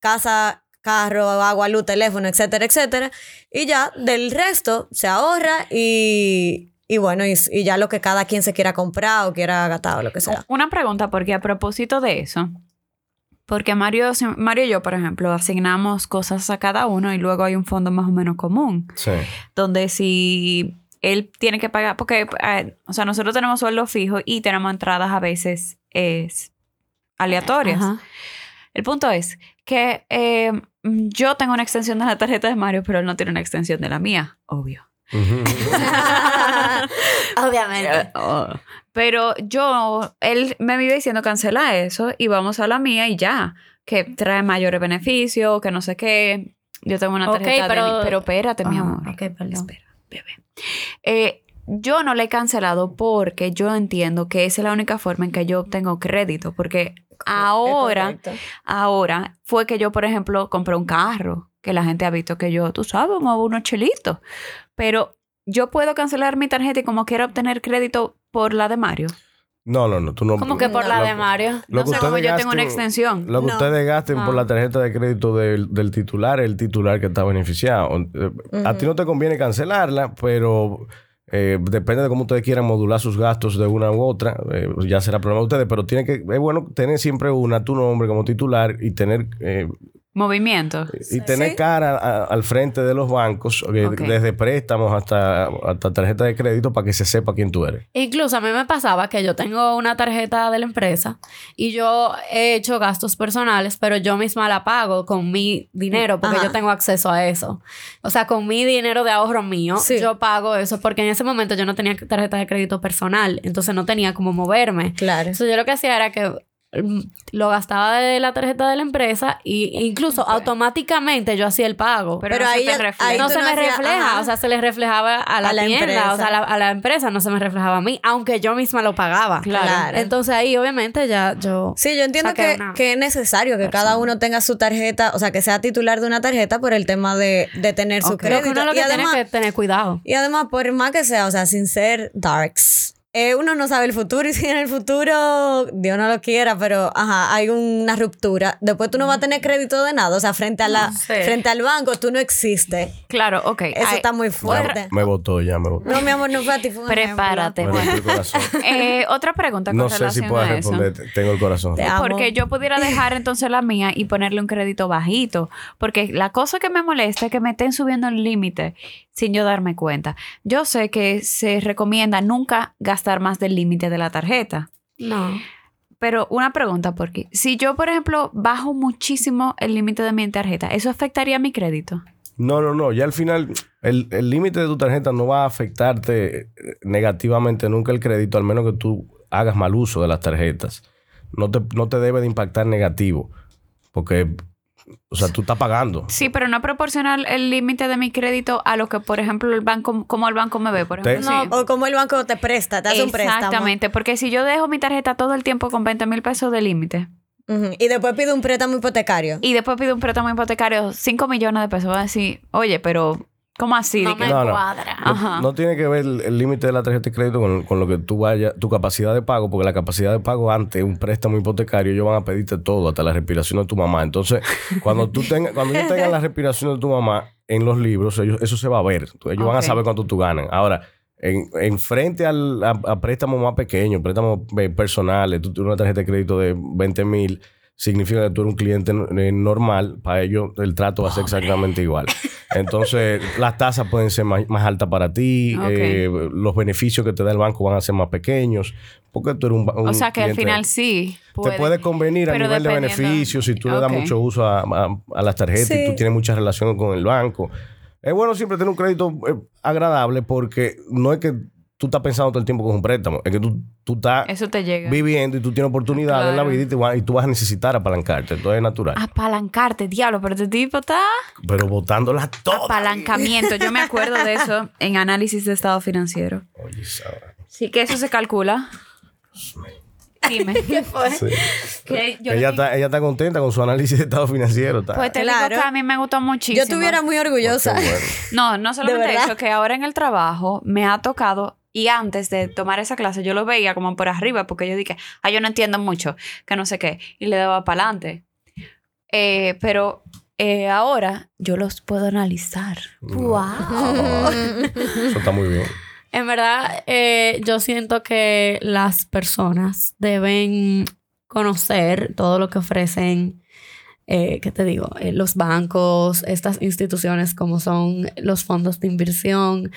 Casa, carro, agua, luz, teléfono, etcétera, etcétera. Y ya del resto se ahorra y, y bueno, y, y ya lo que cada quien se quiera comprar o quiera gastar o lo que sea. Una pregunta, porque a propósito de eso, porque Mario, Mario y yo, por ejemplo, asignamos cosas a cada uno y luego hay un fondo más o menos común, Sí. donde si él tiene que pagar, porque, eh, o sea, nosotros tenemos sueldo fijo y tenemos entradas a veces es, aleatorias. Ajá. El punto es que eh, yo tengo una extensión de la tarjeta de Mario, pero él no tiene una extensión de la mía, obvio. Obviamente. Eh, oh. Pero yo, él me vive diciendo cancela eso y vamos a la mía y ya, que trae mayores beneficios, que no sé qué. Yo tengo una tarjeta pero- de... Pero espérate, mi Ajá, amor. ok, perdón. Espera, bebé. Eh, yo no le he cancelado porque yo entiendo que esa es la única forma en que yo obtengo crédito, porque ahora, ahora fue que yo, por ejemplo, compré un carro, que la gente ha visto que yo, tú sabes, muevo unos chelitos, pero yo puedo cancelar mi tarjeta y como quiera obtener crédito por la de Mario. No, no, no. Tú no Como que por la de Mario. lo no que sé cómo ustedes yo tengo una gasten- extensión. Lo que No. ustedes gasten por Ah. la tarjeta de crédito del, del titular, el titular que está beneficiado. Eh, A ti no te conviene cancelarla, pero eh, depende de cómo ustedes quieran modular sus gastos de una u otra. eh, ya será problema de ustedes, pero tiene que, es bueno tener siempre una, tu nombre como titular y tener eh, Movimiento. y tener Sí. cara a- al frente de los bancos, desde préstamos hasta, hasta tarjeta de crédito, para que se sepa quién tú eres. Incluso a mí me pasaba que yo tengo una tarjeta de la empresa y yo he hecho gastos personales, pero yo misma la pago con mi dinero porque Ajá. yo tengo acceso a eso. O sea, con mi dinero de ahorro mío, Sí. yo pago eso porque en ese momento yo no tenía tarjeta de crédito personal, entonces no tenía como moverme. Claro. Entonces yo lo que hacía era que lo gastaba de la tarjeta de la empresa y e incluso automáticamente yo hacía el pago. Pero, Pero no se ahí te ahí no se no me refleja, ajá. o sea, se le reflejaba a la, A la tienda, empresa. o sea, a la, a la empresa no se me reflejaba a mí, aunque yo misma lo pagaba. Claro. Claro. Entonces ahí obviamente ya yo... Sí, yo entiendo que, que es necesario que cada uno tenga su tarjeta, o sea, que sea titular de una tarjeta por el tema de, de tener su Ok. Creo crédito. que uno lo y, que además, tiene que tener cuidado. y además, por más que sea, o sea, sin ser darks, eh, uno no sabe el futuro y si en el futuro, Dios no lo quiera, pero ajá, hay una ruptura. Después tú no vas a tener crédito de nada, o sea, frente, a la, No sé. frente al banco tú no existes. Claro, ok. Eso Ay, está muy fuerte. Ya, me votó, ya me votó. No, mi amor, no fue a ti, fue Prepárate. eh, otra pregunta con No sé si relación eso. responder. Tengo el corazón. Te amo. Porque yo pudiera dejar entonces la mía y ponerle un crédito bajito. Porque la cosa que me molesta es que me estén subiendo el límite sin yo darme cuenta. Yo sé que se recomienda nunca gastar más del límite de la tarjeta. No. Pero una pregunta, porque si yo, por ejemplo, bajo muchísimo el límite de mi tarjeta, ¿eso afectaría mi crédito? No, no, no. Ya al final, el el límite de tu tarjeta no va a afectarte eh, negativamente nunca el crédito, al menos que tú hagas mal uso de las tarjetas. no te, no te debe de impactar negativo. Porque, o sea, tú estás pagando. Sí, pero no proporcionar el límite de mi crédito a lo que, por ejemplo, el banco, como el banco me ve, por ejemplo. No, sí. o como el banco te presta, te hace un préstamo. Exactamente, porque si yo dejo mi tarjeta todo el tiempo con 20 mil pesos de límite. Y después pide un préstamo hipotecario. y después pido un préstamo hipotecario 5 millones de pesos, voy a decir, oye, pero ¿cómo así? No me No, no. cuadra. No, tiene que ver el límite de la tarjeta de crédito con, con lo que tú vayas, tu capacidad de pago, porque la capacidad de pago ante un préstamo hipotecario, ellos van a pedirte todo, hasta la respiración de tu mamá. Entonces, cuando tú tengas, cuando ellos tengan la respiración de tu mamá en los libros, ellos, eso se va a ver. Ellos van a saber cuánto tú ganas. Ahora, en, en frente al, a, a préstamos más pequeños, préstamos eh, personales, tú tienes una tarjeta de crédito de 20 mil, significa que tú eres un cliente eh, normal, para ellos el trato va a ser exactamente igual. Entonces, las tasas pueden ser más, más altas para ti, eh, los beneficios que te da el banco van a ser más pequeños, porque tú eres un, un o sea que al final sí. te puede convenir a nivel de beneficios si tú le das mucho uso a, a- a las tarjetas y tú tienes mucha relación con el banco. Es bueno siempre tener un crédito eh, agradable porque no es que tú estás pensando todo el tiempo con un préstamo, es que tú, tú estás Eso te llega. viviendo y tú tienes oportunidades en la vida y, te va- y tú vas a necesitar apalancarte. Entonces es natural. Apalancarte, diablo, pero este tipo está Pero botándolas todas. apalancamiento. Yo me acuerdo de eso en análisis de estado financiero. Oye, Sara. Sí, que eso se calcula. Dime. ¿Qué fue? Sí. Que yo Ella, está, ella está contenta con su análisis de estado financiero. Está. Pues te Claro. digo que a mí me gustó muchísimo. Yo estuviera muy orgullosa. Qué bueno. No, no solamente eso, que ahora en el trabajo me ha tocado y antes de tomar esa clase yo lo veía como por arriba porque yo dije, ah, yo no entiendo mucho, que no sé qué, y le daba para adelante. pero eh, ahora yo los puedo analizar. ¡Wow! Eso está muy bien. En verdad, eh, yo siento que las personas deben conocer todo lo que ofrecen, eh, ¿qué te digo? Eh, los bancos, estas instituciones como son los fondos de inversión.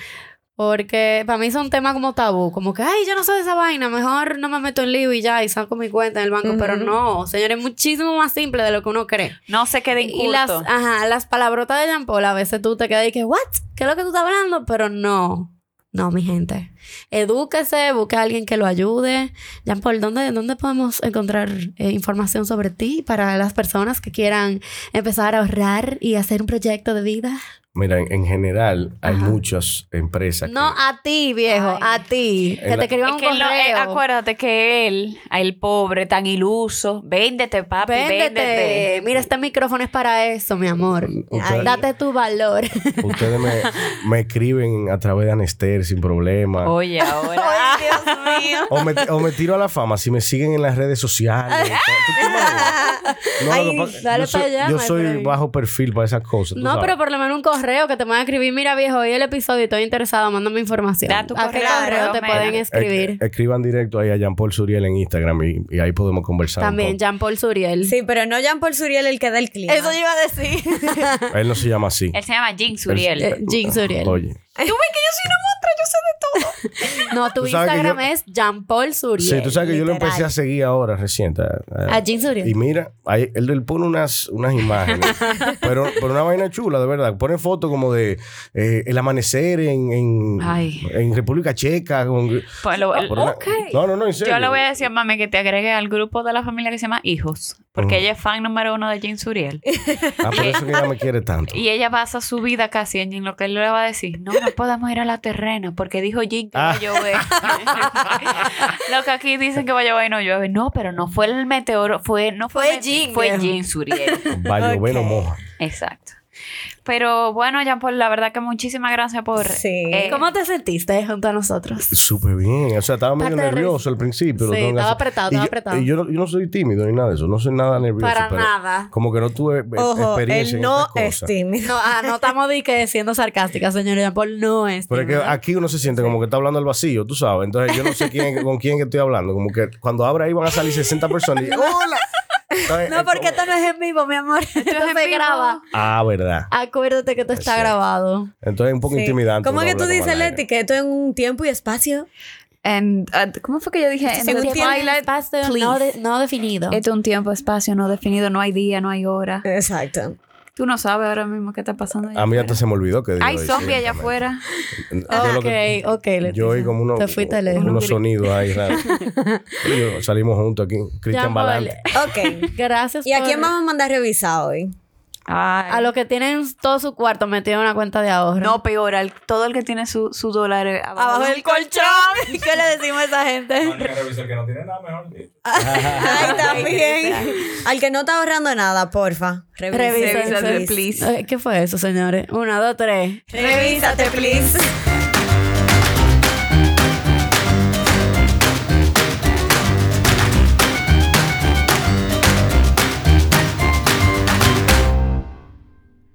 Porque para mí son temas como tabú, como que, ay, yo no sé de esa vaina, mejor no me meto en lío y ya, y saco mi cuenta en el banco. Pero no, señores, es muchísimo más simple de lo que uno cree. No se quede Y las, inculto. ajá, las palabrotas de Jean Paul, a veces tú te quedas y que, ¿what? ¿Qué es lo que tú estás hablando? Pero no. No, mi gente. Edúquese, busque a alguien que lo ayude. Jean Paul, ¿dónde, dónde podemos encontrar eh, información sobre ti para las personas que quieran empezar a ahorrar y hacer un proyecto de vida? Mira, en, en general hay Ajá. muchas empresas. No que- a ti, viejo, Ay. a ti. Que la- te escriban Es un que lo- eh, correo. acuérdate que él, el pobre, tan iluso, véndete, papi, véndete. Véndete. Mira, este micrófono es para eso, mi amor. Ustedes- Date tu valor. Ustedes me, me escriben a través de Anester sin problema. Oye, ahora. Ay, Dios mío. O me, o me tiro a la fama si me siguen en las redes sociales. Ay, lo que dale yo soy, allá, yo soy bajo perfil para esas cosas. No, sabes. pero por lo menos un correo que te puedan escribir. Mira, viejo, hoy el episodio estoy interesado, mándame información. Da tu ¿A qué correo, correo te mira. pueden Eh, escribir? escriban directo ahí a Jean Paul Suriel en Instagram y, y ahí podemos conversar. También, Jean Paul Suriel. Sí, pero no Jean Paul Suriel el que da el clima. Eso yo iba a decir. Él no se llama así. Él se llama Jin Suriel. Eh, Jean Suriel. Oye. No, tu Tú sabes que Instagram yo- es Jean Paul Suriel. Sí, tú sabes que yo lo empecé a seguir ahora reciente. A Jean Suriel. Y mira, ahí, él, él pone unas, unas imágenes, pero, pero una vaina chula, de verdad. Pone fotos como de eh, el amanecer en, en, en República Checa. con- Pues lo- el- por una- No, no, no, en serio. Yo le voy a decir a mami que te agregue al grupo de la familia que se llama Hijos, porque Ujú. ella es fan número uno de Jin Suriel. Ah, por eso que ella me quiere tanto. Y ella basa su vida casi en lo que él le va a decir. No, no podemos ir a la terrena porque dijo Jin que va a Ah. llover. lo que aquí dicen que va a llover y no llueve. No, pero no fue el meteoro, fue, no fue, Fue Jin, Fue. Jin Suriel. Va llover o Ok. moja. Exacto. Pero bueno, Jean Paul, la verdad que muchísimas gracias por. Sí. eh, ¿Cómo te sentiste junto a nosotros? Súper bien. O sea, estaba medio Parte de nervioso al principio. Sí, estaba hacer. apretado, Y estaba yo- apretado. Y yo, no- yo no soy tímido ni nada de eso. No soy nada nervioso. Para pero nada. Como que no tuve eh, Ojo, experiencia él en no estas cosas. es tímido. No, ah, no estamos di que siendo sarcástica, señor Jean Paul. No es. Pero es que tímida. aquí uno se siente como que está hablando al vacío, tú sabes. Entonces yo no sé quién, con quién que estoy hablando. Como que cuando abra ahí van a salir 60 personas y ¡Hola! Entonces, No, porque esto no es en vivo, mi amor. Esto es en se vivo. graba. Ah, verdad. Acuérdate que esto está Exacto. grabado. Entonces es un poco Sí. intimidante. ¿Cómo que tú dices. Leti, que esto es un tiempo y espacio? en- ah, ¿Cómo fue que yo dije? En the tiene twilight, espacio no, de- no definido. Este es un tiempo, espacio no definido, no hay día, no hay hora. Exacto. Tú no sabes ahora mismo qué está pasando. allá A mí hasta se me olvidó que Hay zombies allá afuera. Ok, que- ok, Leticia. Yo oí como unos, Te unos sonidos ahí raros. Salimos juntos aquí. Cristian Balante. Ok. Gracias ¿Y a quién vamos a mandar revisar hoy? Ay. A los que tienen todo su cuarto metido en una cuenta de ahorro. No, peor, al, todo el que tiene su, su dólar abajo, Abajo del del colchón. ¿Qué le decimos a esa gente? que no tiene nada mejor. Ay, también. Al que no está ahorrando nada, porfa. Revísate, please. ¿Qué fue eso, señores? Una, dos, tres. Revísate, please.